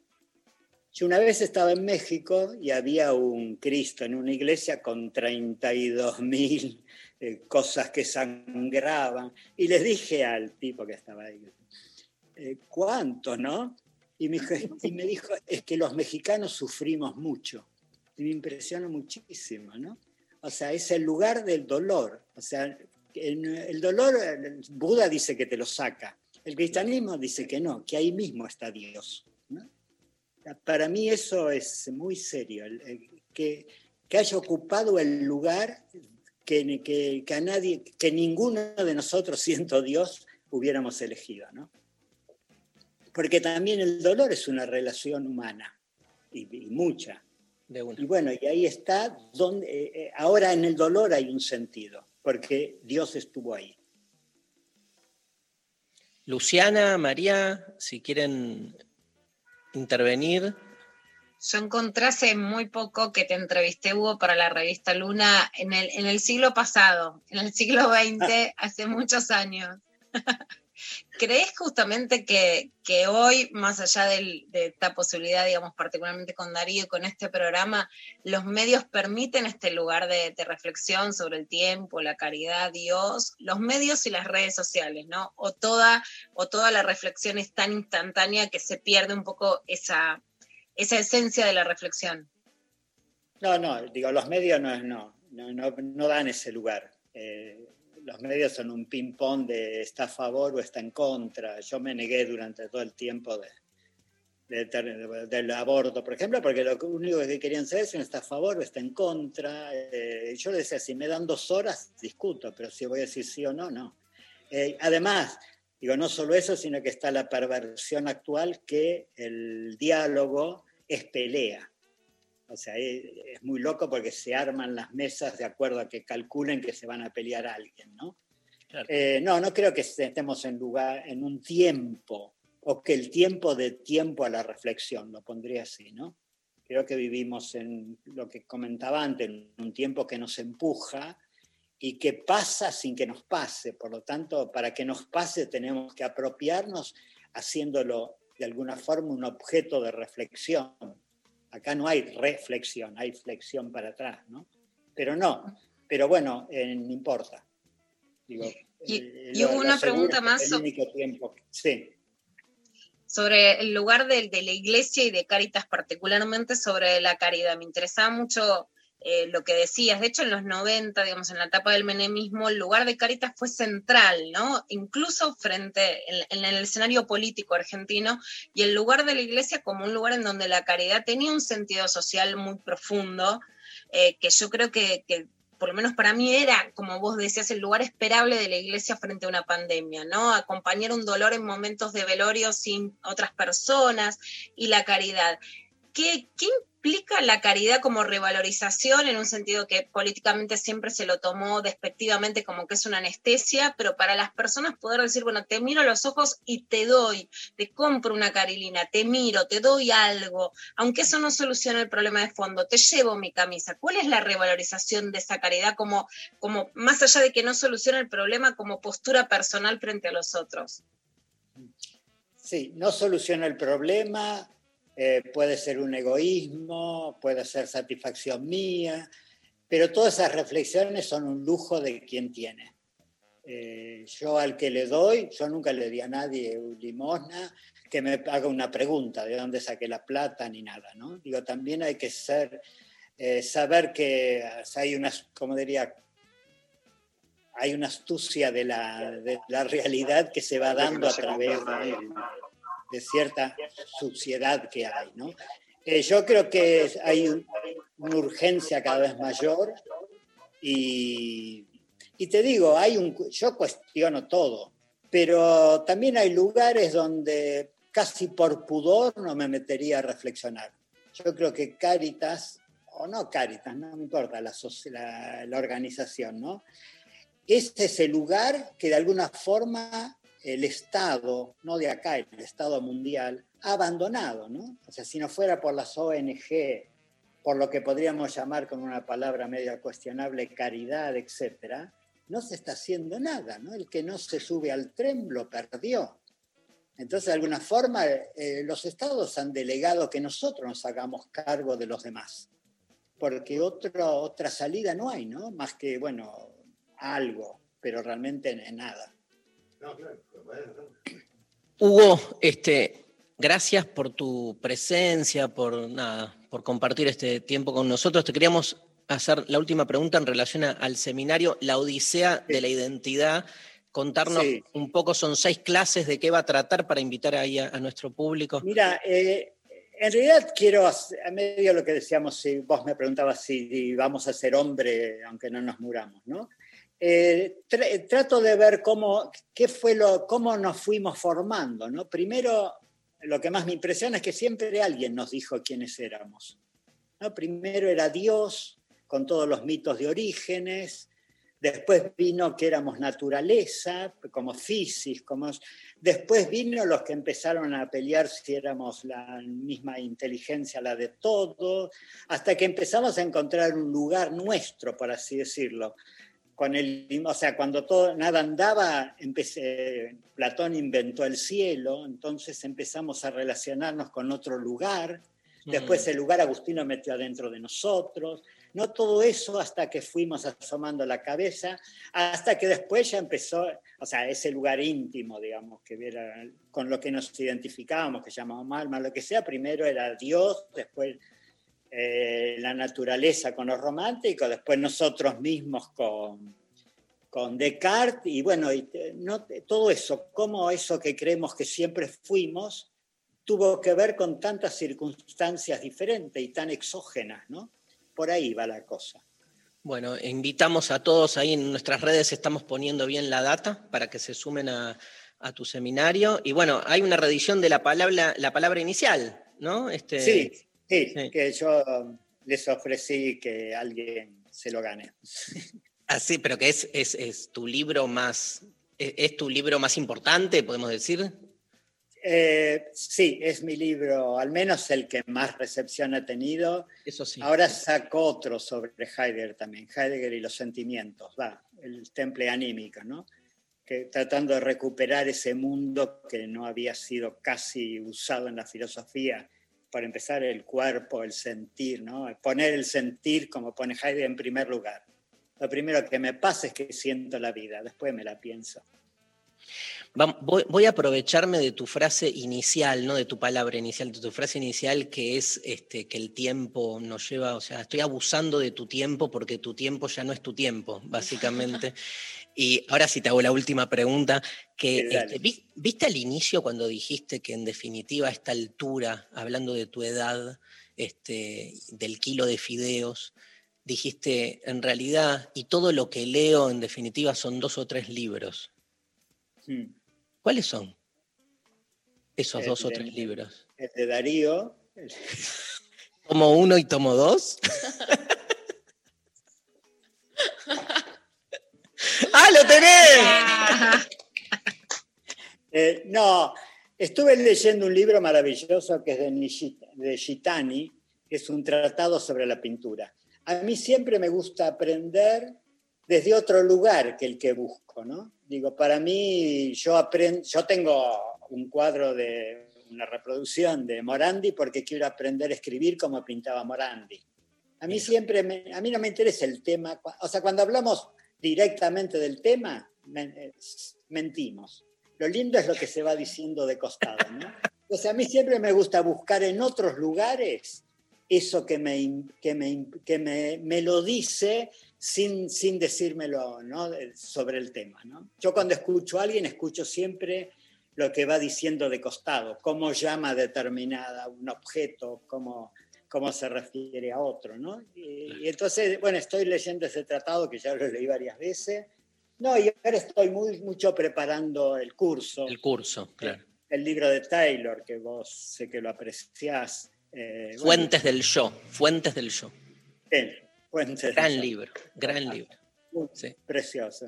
Yo una vez estaba en México y había un Cristo en una iglesia con 32 mil eh, cosas que sangraban. Y les dije al tipo que estaba ahí, eh, ¿cuánto, no? Y me, dijo, y me dijo, es que los mexicanos sufrimos mucho. Y me impresiona muchísimo, ¿no? O sea, es el lugar del dolor. O sea, el, el dolor, Buda dice que te lo saca. El cristianismo dice que no, que ahí mismo está Dios. ¿no? Para mí eso es muy serio, que, que haya ocupado el lugar que, que, que a nadie, que ninguno de nosotros, siendo Dios, hubiéramos elegido, ¿no? Porque también el dolor es una relación humana, y, y mucha. De una. Y bueno, y ahí está, donde, eh, eh, ahora en el dolor hay un sentido, porque Dios estuvo ahí. Luciana, María, si quieren intervenir. Yo encontré hace muy poco que te entrevisté, Hugo, para la revista Luna en el, en el siglo pasado, en el siglo XX, hace muchos años. ¿Crees justamente que, que hoy, más allá de esta posibilidad, digamos, particularmente con Darío y con este programa, los medios permiten este lugar de, reflexión sobre el tiempo, la caridad, Dios, los medios y las redes sociales, ¿no? O toda, o toda la reflexión es tan instantánea que se pierde un poco esa, esa esencia de la reflexión. No, no, digo, los medios no, no, no, no, no dan ese lugar. Eh, los medios son un ping-pong de está a favor o está en contra. Yo me negué durante todo el tiempo de, del aborto, por ejemplo, porque lo único que querían saber es si está a favor o está en contra. Eh, yo le decía, si me dan dos horas, discuto, pero si voy a decir sí o no, no. Eh, además, digo, no solo eso, sino que está la perversión actual que el diálogo es pelea. O sea, es, es muy loco porque se arman las mesas de acuerdo a que calculen que se van a pelear a alguien, ¿no? Eh, no, no creo que estemos en lugar, en un tiempo, o que el tiempo de tiempo a la reflexión, lo pondría así, ¿no? Creo que vivimos en lo que comentaba antes, en un tiempo que nos empuja y que pasa sin que nos pase. Por lo tanto, para que nos pase tenemos que apropiarnos haciéndolo de alguna forma un objeto de reflexión. Acá no hay reflexión, hay flexión para atrás, ¿no? Pero no, pero bueno, eh, no importa. Digo, Y- eh, y hubo una pregunta más El so- único tiempo. Sí. sobre el lugar de, de la iglesia y de Caritas, particularmente sobre la caridad. Me interesaba mucho eh, lo que decías. De hecho, en los 90, digamos, en la etapa del menemismo, el lugar de Caritas fue central, ¿no? Incluso frente en, el escenario político argentino, y el lugar de la iglesia como un lugar en donde la caridad tenía un sentido social muy profundo, eh, que yo creo que, que por lo menos para mí era, como vos decías, el lugar esperable de la iglesia frente a una pandemia, ¿no? Acompañar un dolor en momentos de velorio sin otras personas y la caridad. ¿Qué, implica la caridad como revalorización en un sentido que políticamente siempre se lo tomó despectivamente como que es una anestesia, pero para las personas poder decir, bueno, te miro los ojos y te doy, te compro una carilina, te miro, te doy algo, aunque eso no solucione el problema de fondo, te llevo mi camisa. ¿Cuál es la revalorización de esa caridad como, como más allá de que no solucione el problema, como postura personal frente a los otros? Sí, no soluciona el problema, eh, puede ser un egoísmo, puede ser satisfacción mía, pero todas esas reflexiones son un lujo de quien tiene. Eh, yo al que le doy, yo nunca le di a nadie limosna que me haga una pregunta de dónde saqué la plata ni nada, ¿no? Digo, también hay que ser, eh, saber que hay unas, como diría, hay una astucia de la, de la realidad que se va dando a través de, de cierta suciedad que hay. ¿no? Eh, yo creo que hay un- una urgencia cada vez mayor y, y te digo, hay un, yo cuestiono todo, pero también hay lugares donde casi por pudor no me metería a reflexionar. Yo creo que Caritas, o no Caritas, no me importa, la- la organización, ¿no? Este es el lugar que de alguna forma el Estado, no de acá, el Estado mundial, ha abandonado, ¿no? O sea, si no fuera por las ONG, por lo que podríamos llamar con una palabra medio cuestionable, caridad, etcétera, no se está haciendo nada, ¿no? El que no se sube al tren lo perdió. Entonces, de alguna forma, eh, los estados han delegado que nosotros nos hagamos cargo de los demás, porque otro, otra salida no hay, ¿no? Más que, bueno, algo, pero realmente nada. Hugo, este, gracias por tu presencia, por nada, por compartir este tiempo con nosotros. Te queríamos hacer la última pregunta en relación a- al seminario La Odisea de la Identidad. Contarnos Sí. un poco, son seis clases de qué va a tratar para invitar ahí a, a nuestro público. Mira, eh, en realidad quiero, hacer- a medio lo que decíamos, si vos me preguntabas si vamos a ser hombre aunque no nos muramos, ¿no? Eh, tra- trato de ver cómo, qué fue lo, cómo nos fuimos formando, ¿no? Primero, lo que más me impresiona es que siempre alguien nos dijo quiénes éramos. ¿no? Primero era Dios, con todos los mitos de orígenes, después vino que éramos naturaleza, como fisis, como... después vino los que empezaron a pelear si éramos la misma inteligencia, la de todo, hasta que empezamos a encontrar un lugar nuestro, por así decirlo. Con el, o sea, cuando todo, nada andaba, empecé, Platón inventó el cielo, entonces empezamos a relacionarnos con otro lugar, después el lugar Agustino metió adentro de nosotros, no todo eso hasta que fuimos asomando la cabeza, hasta que después ya empezó, o sea, ese lugar íntimo, digamos, que era con lo que nos identificábamos, que llamábamos alma, lo que sea, primero era Dios, después eh, la naturaleza con los románticos, después nosotros mismos con, con Descartes, y bueno, y, no, todo eso, cómo eso que creemos que siempre fuimos, tuvo que ver con tantas circunstancias diferentes y tan exógenas, ¿no? Por ahí va la cosa. Bueno, invitamos a todos ahí en nuestras redes, estamos poniendo bien la data para que se sumen a, a tu seminario. Y bueno, hay una reedición de la palabra, la palabra inicial, ¿no? Este, sí, sí, sí, que yo les ofrecí que alguien se lo gane. Así, ah, pero que es, es, es tu libro más, es, es, tu libro más importante, podemos decir. Eh, sí, es mi libro, al menos el que más recepción ha tenido. Eso sí. Ahora sacó otro sobre Heidegger también, Heidegger y los sentimientos, va, el temple anímico, ¿no? Que, tratando de recuperar ese mundo que no había sido casi usado en la filosofía. Por empezar, el cuerpo, el sentir, ¿no? Poner el sentir, como pone Heidegger, en primer lugar. Lo primero que me pasa es que siento la vida, después me la pienso. Voy, a aprovecharme de tu frase inicial, ¿no? De tu palabra inicial, de tu frase inicial que es este, que el tiempo nos lleva, o sea, estoy abusando de tu tiempo porque tu tiempo ya no es tu tiempo, básicamente. y ahora sí te hago la última pregunta, que este, ¿viste al inicio cuando dijiste que en definitiva a esta altura, hablando de tu edad, este, del kilo de fideos, dijiste, en realidad, y todo lo que leo en definitiva son dos o tres libros. ¿Cuáles son esos dos o tres libros? El de Darío. ¿Tomo uno y tomo dos? ¡Ah, lo tenés! Eh, no, estuve leyendo un libro maravilloso que es de, de Gitani, que es un tratado sobre la pintura. A mí siempre me gusta aprender desde otro lugar que el que busco, ¿no? Digo, para mí, yo aprendo, yo tengo un cuadro de una reproducción de Morandi porque quiero aprender a escribir como pintaba Morandi. A mí siempre, a mí no me interesa el tema, o sea, cuando hablamos directamente del tema, mentimos. Lo lindo es lo que se va diciendo de costado, ¿no? O sea, a mí siempre me gusta buscar en otros lugares eso que me, que me, que me, me lo dice sin, sin decírmelo ¿no? sobre el tema. ¿no? Yo cuando escucho a alguien, escucho siempre lo que va diciendo de costado, cómo llama determinada un objeto, cómo, cómo se refiere a otro. ¿no? Y, entonces, bueno, estoy leyendo ese tratado que ya lo leí varias veces. No, y ahora estoy muy, mucho preparando el curso. El curso, claro. El, libro de Taylor, que vos sé que lo apreciás. Eh, fuentes del yo, fuentes del yo. Sí, gran libro, gran libro. Precioso.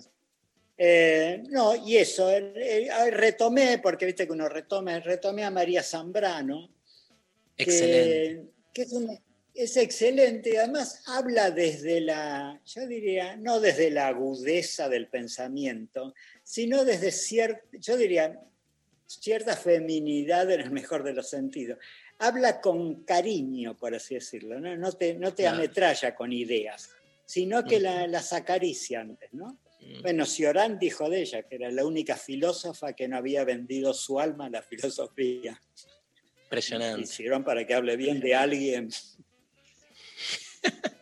Eh, no, y eso, eh, eh, retomé, porque viste que uno retome, retomé a María Zambrano. Excelente. Que, es, es, excelente, además habla desde la, yo diría, no desde la agudeza del pensamiento, sino desde cierta, yo diría, cierta feminidad en el mejor de los sentidos. Habla con cariño, por así decirlo, no, no te, no te ametralla con ideas, sino que las acaricia antes, ¿no? Bueno, Ciorán dijo de ella que era la única filósofa que no había vendido su alma a la filosofía. Impresionante. Y Ciorán para que hable bien de alguien.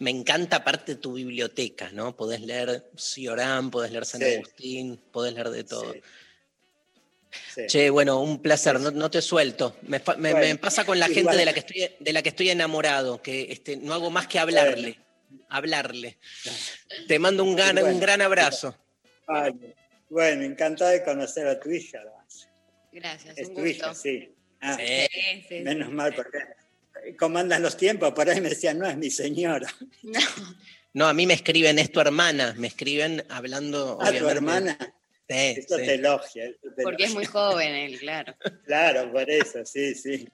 Me encanta aparte tu biblioteca, ¿no? Podés leer Ciorán, podés leer San Agustín, podés leer de todo. Che, bueno, un placer, no, te suelto. Me, pasa con la gente de la, que estoy, de la que estoy enamorado, que este, no hago más que hablarle. Hablarle. Te mando un gran, un gran abrazo. bueno, encantado de conocer a tu hija. Gracias, Es un tu gusto. hija, sí. Ah, Sí. Sí, sí, Menos sí. mal, porque como andan los tiempos, por ahí me decían, no, es mi señora. No, No, a mí me escriben, es tu hermana, me escriben hablando. Ah, tu obviamente. hermana. Sí, Eso sí. te elogia. eso te porque es muy joven él, claro. Claro, por eso, sí, sí.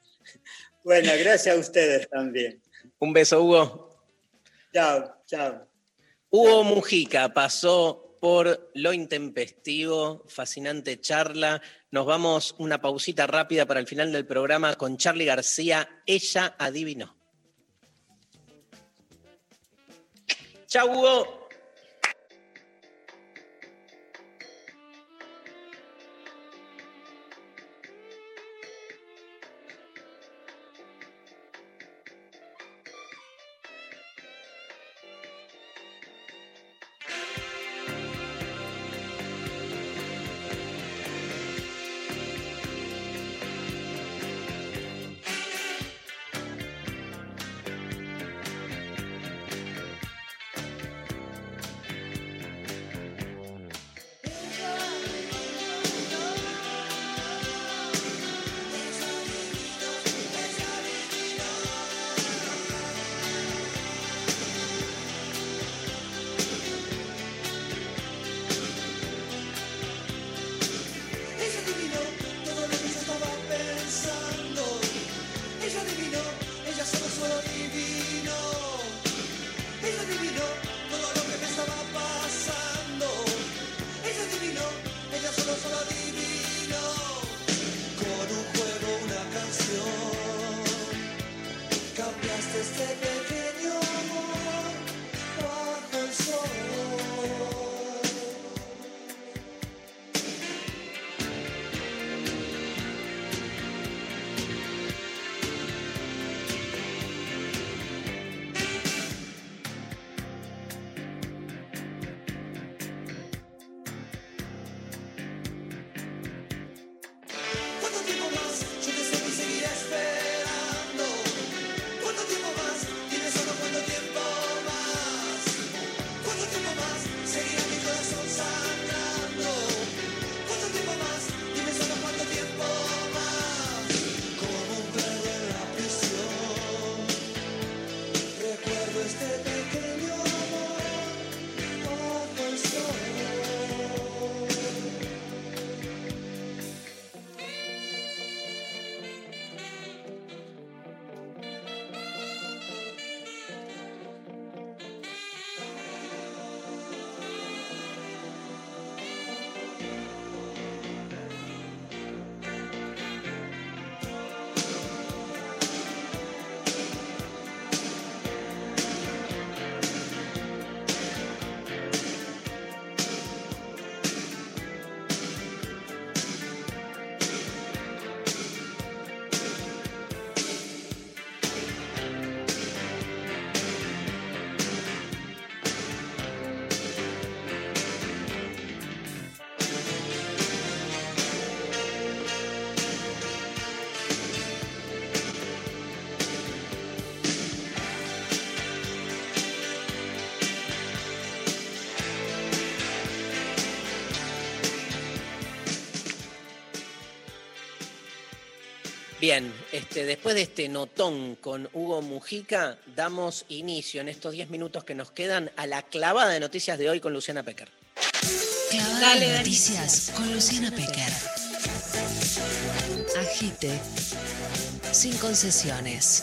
Bueno, gracias a ustedes también. Un beso, Hugo. Chao, chao. Hugo Mujica pasó por lo intempestivo, fascinante charla. Nos vamos una pausita rápida para el final del programa con Charlie García. Ella adivinó. Chau, Hugo. Bien, este, después de este notón con Hugo Mujica, damos inicio en estos 10 minutos que nos quedan a la clavada de noticias de hoy con Luciana Pecker. Clavada Dale, de dale. noticias con Luciana Pecker. Agite. Sin concesiones.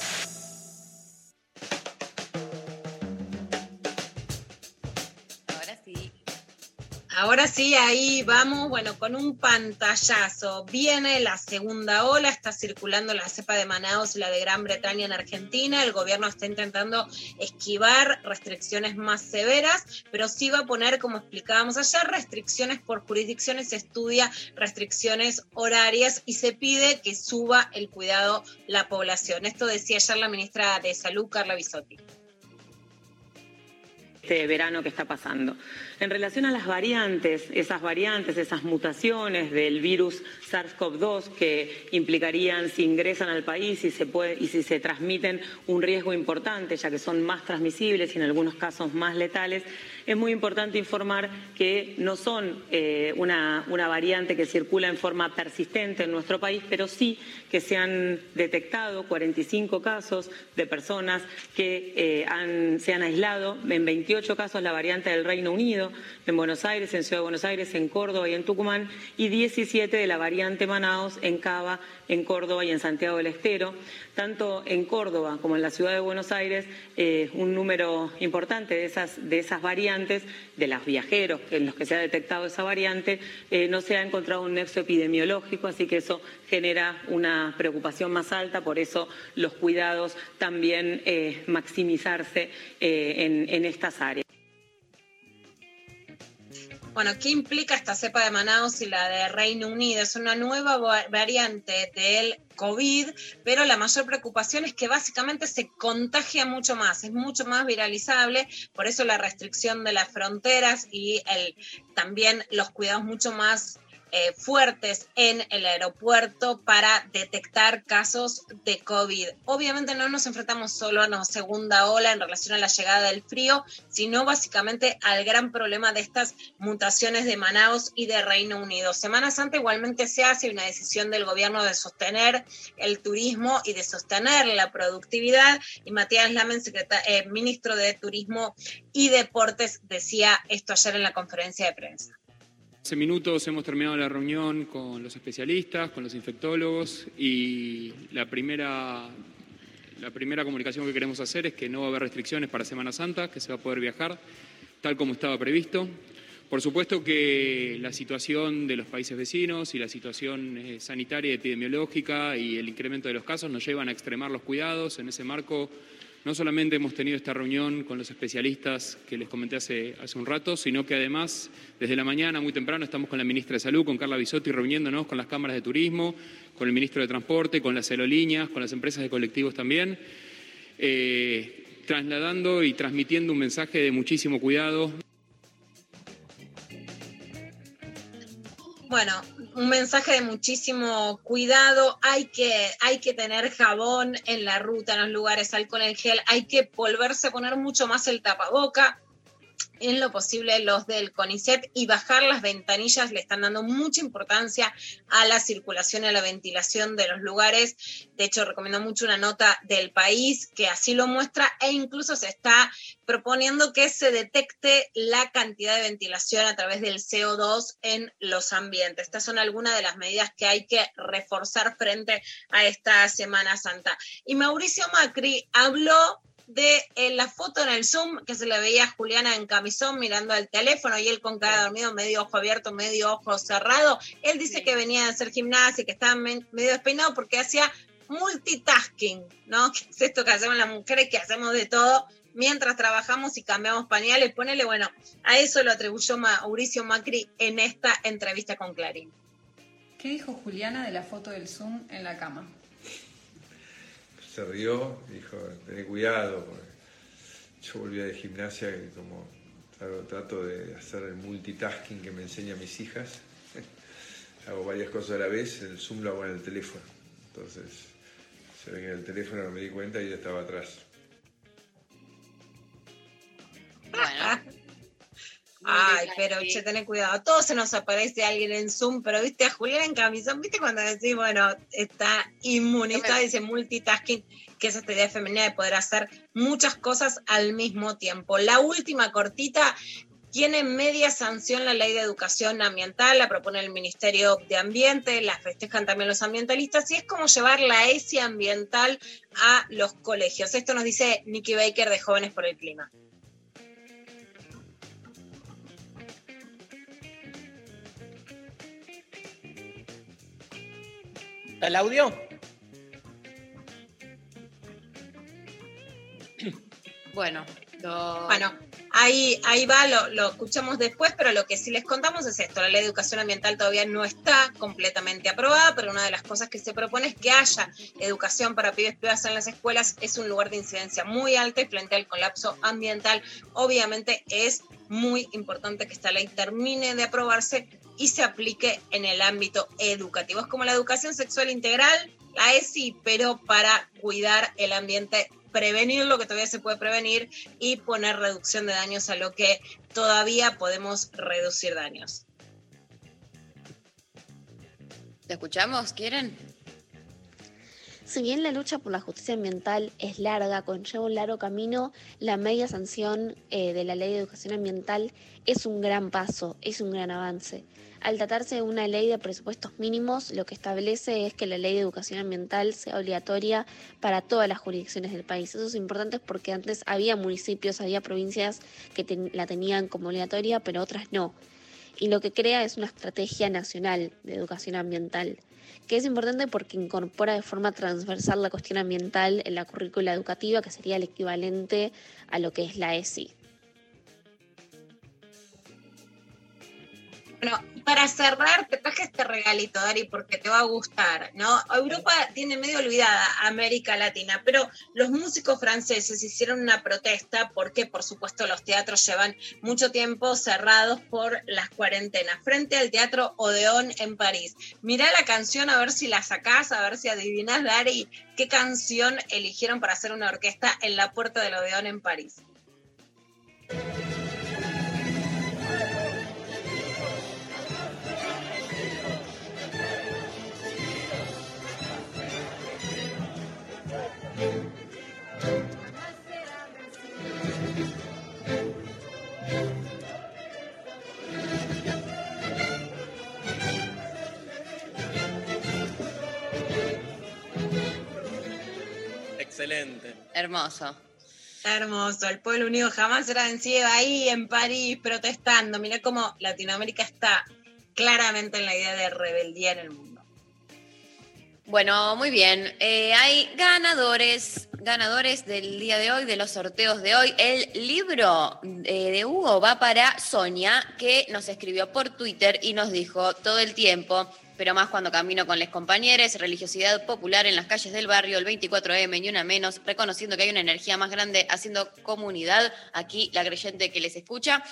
Ahora sí, ahí vamos, bueno, con un pantallazo. Viene la segunda ola, está circulando la cepa de Manaus y la de Gran Bretaña en Argentina. El gobierno está intentando esquivar restricciones más severas, pero sí va a poner, como explicábamos ayer, restricciones por jurisdicciones, se estudia restricciones horarias y se pide que suba el cuidado la población. Esto decía ayer la ministra de Salud, Carla Bisotti. Este verano que está pasando. En relación a las variantes, esas variantes, esas mutaciones del virus SARS-CoV-2 que implicarían si ingresan al país y, se puede, y si se transmiten un riesgo importante, ya que son más transmisibles y en algunos casos más letales, es muy importante informar que no son eh, una, una variante que circula en forma persistente en nuestro país, pero sí que se han detectado 45 casos de personas que eh, han- se han aislado, en 28 casos la variante del Reino Unido, en Buenos Aires, en Ciudad de Buenos Aires, en Córdoba y en Tucumán, y 17 de la variante Manaos en Cava, en Córdoba y en Santiago del Estero. Tanto en Córdoba como en la Ciudad de Buenos Aires, eh, un número importante de esas, de esas variantes, de los viajeros en los que se ha detectado esa variante, eh, no se ha encontrado un nexo epidemiológico, así que eso genera una preocupación más alta, por eso los cuidados también eh, maximizarse en estas áreas. Bueno, ¿qué implica esta cepa de Manaus y la de Reino Unido? Es una nueva va- variante del COVID, pero la mayor preocupación es que básicamente se contagia mucho más, es mucho más viralizable, por eso la restricción de las fronteras y el, también los cuidados mucho más eh, fuertes en el aeropuerto para detectar casos de COVID. Obviamente no nos enfrentamos solo a una segunda ola en relación a la llegada del frío, sino básicamente al gran problema de estas mutaciones de Manaus y de Reino Unido. Semana Santa igualmente se hace una decisión del gobierno de sostener el turismo y de sostener la productividad y Matías Lamen, eh, ministro de Turismo y Deportes, decía esto ayer en la conferencia de prensa. Hace minutos hemos terminado la reunión con los especialistas, con los infectólogos y la primera, la primera comunicación que queremos hacer es que no va a haber restricciones para Semana Santa, que se va a poder viajar tal como estaba previsto. Por supuesto que la situación de los países vecinos y la situación eh, sanitaria y epidemiológica y el incremento de los casos nos llevan a extremar los cuidados. En ese marco, no solamente hemos tenido esta reunión con los especialistas que les comenté hace, hace un rato, sino que además desde la mañana, muy temprano, estamos con la ministra de Salud, con Carla Bisotti, reuniéndonos con las cámaras de turismo, con el ministro de Transporte, con las aerolíneas, con las empresas de colectivos también, eh, trasladando y transmitiendo un mensaje de muchísimo cuidado. Bueno, un mensaje de muchísimo cuidado. Hay que, hay que tener jabón en la ruta, en los lugares, alcohol en gel. Hay que volverse a poner mucho más el tapaboca. En lo posible, los del CONICET y bajar las ventanillas le están dando mucha importancia a la circulación y a la ventilación de los lugares. De hecho, recomiendo mucho una nota del país que así lo muestra e incluso se está proponiendo que se detecte la cantidad de ventilación a través del CO2 en los ambientes. Estas son algunas de las medidas que hay que reforzar frente a esta Semana Santa. Y Mauricio Macri habló de eh, la foto en el Zoom que se le veía a Juliana en camisón mirando al teléfono y él con cara dormido, medio ojo abierto, medio ojo cerrado. Él dice que venía de hacer gimnasia, que estaba medio despeinado porque hacía multitasking, ¿no? Que es esto que hacemos las mujeres, que hacemos de todo mientras trabajamos y cambiamos pañales. Ponele, bueno, a eso lo atribuyó Mauricio Macri en esta entrevista con Clarín. ¿Qué dijo Juliana de la foto del Zoom en la cama? Se rió, dijo, tené cuidado, yo volvía de gimnasia y como trato de hacer el multitasking que me enseñan mis hijas, hago varias cosas a la vez, el Zoom lo hago en el teléfono. Entonces, se ve que en el teléfono no me di cuenta y ella estaba atrás. Ay, pero che, tenés cuidado. A todos se nos aparece alguien en Zoom, pero viste a Julián en camisón, viste cuando decís, bueno, está inmunizada, dice multitasking, que es esta idea femenina de poder hacer muchas cosas al mismo tiempo. La última cortita tiene media sanción la ley de educación ambiental, la propone el Ministerio de Ambiente, la festejan también los ambientalistas, y es como llevar la ESI ambiental a los colegios. Esto nos dice Nikki Baker de Jóvenes por el Clima. ¿El audio? Bueno, lo- Bueno, ahí, ahí va, lo, lo escuchamos después, pero lo que sí les contamos es esto, la ley de educación ambiental todavía no está completamente aprobada, pero una de las cosas que se propone es que haya educación para pibes y pibas en las escuelas, es un lugar de incidencia muy alta y frente al colapso ambiental, obviamente es muy importante que esta ley termine de aprobarse y se aplique en el ámbito educativo. Es como la educación sexual integral, la ESI, pero para cuidar el ambiente prevenir lo que todavía se puede prevenir y poner reducción de daños a lo que todavía podemos reducir daños. ¿Te escuchamos? ¿Quieren? Si bien la lucha por la justicia ambiental es larga, conlleva un largo camino, la media sanción eh, de la ley de educación ambiental es un gran paso, es un gran avance. Al tratarse de una ley de presupuestos mínimos, lo que establece es que la ley de educación ambiental sea obligatoria para todas las jurisdicciones del país. Eso es importante porque antes había municipios, había provincias que la tenían como obligatoria, pero otras no. Y lo que crea es una estrategia nacional de educación ambiental que es importante porque incorpora de forma transversal la cuestión ambiental en la currícula educativa, que sería el equivalente a lo que es la ESI. Bueno, para cerrar, te traje este regalito, Dari, porque te va a gustar, ¿no? Europa tiene medio olvidada América Latina, pero los músicos franceses hicieron una protesta porque, por supuesto, los teatros llevan mucho tiempo cerrados por las cuarentenas, frente al Teatro Odeón en París. Mirá la canción a ver si la sacás, a ver si adivinás, Dari, qué canción eligieron para hacer una orquesta en la puerta del Odeón en París. Excelente. Hermoso. Hermoso, el pueblo unido jamás será vencido ahí en París protestando. Mirá cómo Latinoamérica está claramente en la idea de rebeldía en el mundo. Bueno, muy bien. Eh, hay ganadores, ganadores del día de hoy, de los sorteos de hoy. El libro eh, de Hugo va para Sonia, que nos escribió por Twitter y nos dijo todo el tiempo, pero más cuando camino con los compañeros, religiosidad popular en las calles del barrio, el 24M, ni una menos, reconociendo que hay una energía más grande haciendo comunidad. Aquí la creyente que les escucha.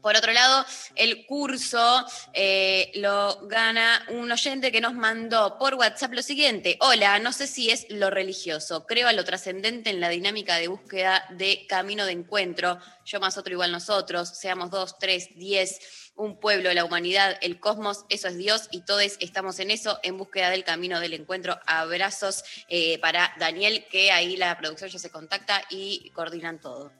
Por otro lado, el curso eh, lo gana un oyente que nos mandó por WhatsApp lo siguiente. Hola, no sé si es lo religioso, creo a lo trascendente en la dinámica de búsqueda de camino de encuentro. Yo más otro igual nosotros, seamos dos, tres, diez, un pueblo, la humanidad, el cosmos, eso es Dios y todos estamos en eso, en búsqueda del camino del encuentro. Abrazos eh, para Daniel, que ahí la producción ya se contacta y coordinan todo.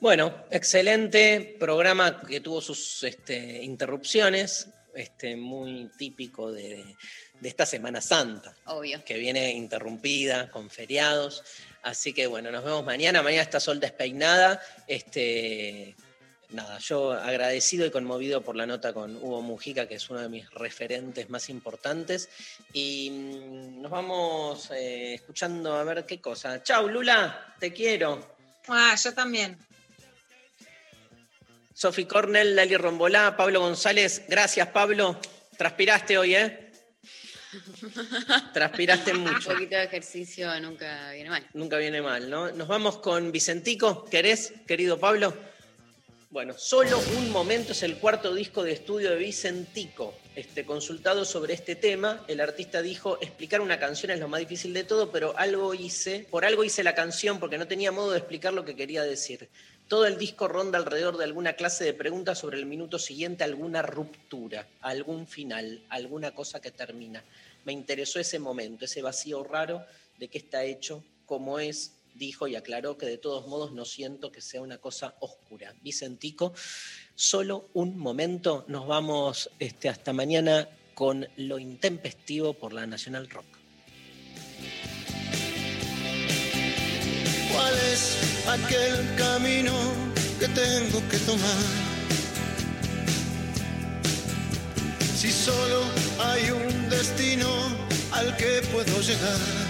Bueno, excelente programa que tuvo sus este, interrupciones, este, muy típico de, de esta Semana Santa, Obvio. que viene interrumpida con feriados. Así que bueno, nos vemos mañana. Mañana está Sol despeinada. Este, nada, yo agradecido y conmovido por la nota con Hugo Mujica, que es uno de mis referentes más importantes. Y mm, nos vamos eh, escuchando a ver qué cosa. Chau, Lula, te quiero. Ah, yo también. Sofi Cornell, Lali Rombolá, Pablo González. Gracias, Pablo. Transpiraste hoy, ¿eh? Transpiraste mucho. Un poquito de ejercicio nunca viene mal. Nunca viene mal, ¿no? Nos vamos con Vicentico. ¿Querés, querido Pablo? Bueno, solo un momento es el cuarto disco de estudio de Vicentico. Este, consultado sobre este tema, el artista dijo, explicar una canción es lo más difícil de todo, pero algo hice, por algo hice la canción porque no tenía modo de explicar lo que quería decir. Todo el disco ronda alrededor de alguna clase de preguntas sobre el minuto siguiente, alguna ruptura, algún final, alguna cosa que termina. Me interesó ese momento, ese vacío raro de qué está hecho, cómo es, dijo y aclaró que de todos modos no siento que sea una cosa oscura. Vicentico, solo un momento, nos vamos este, hasta mañana con lo intempestivo por la Nacional Rock. ¿Cuál es aquel camino que tengo que tomar? Si solo hay un destino al que puedo llegar.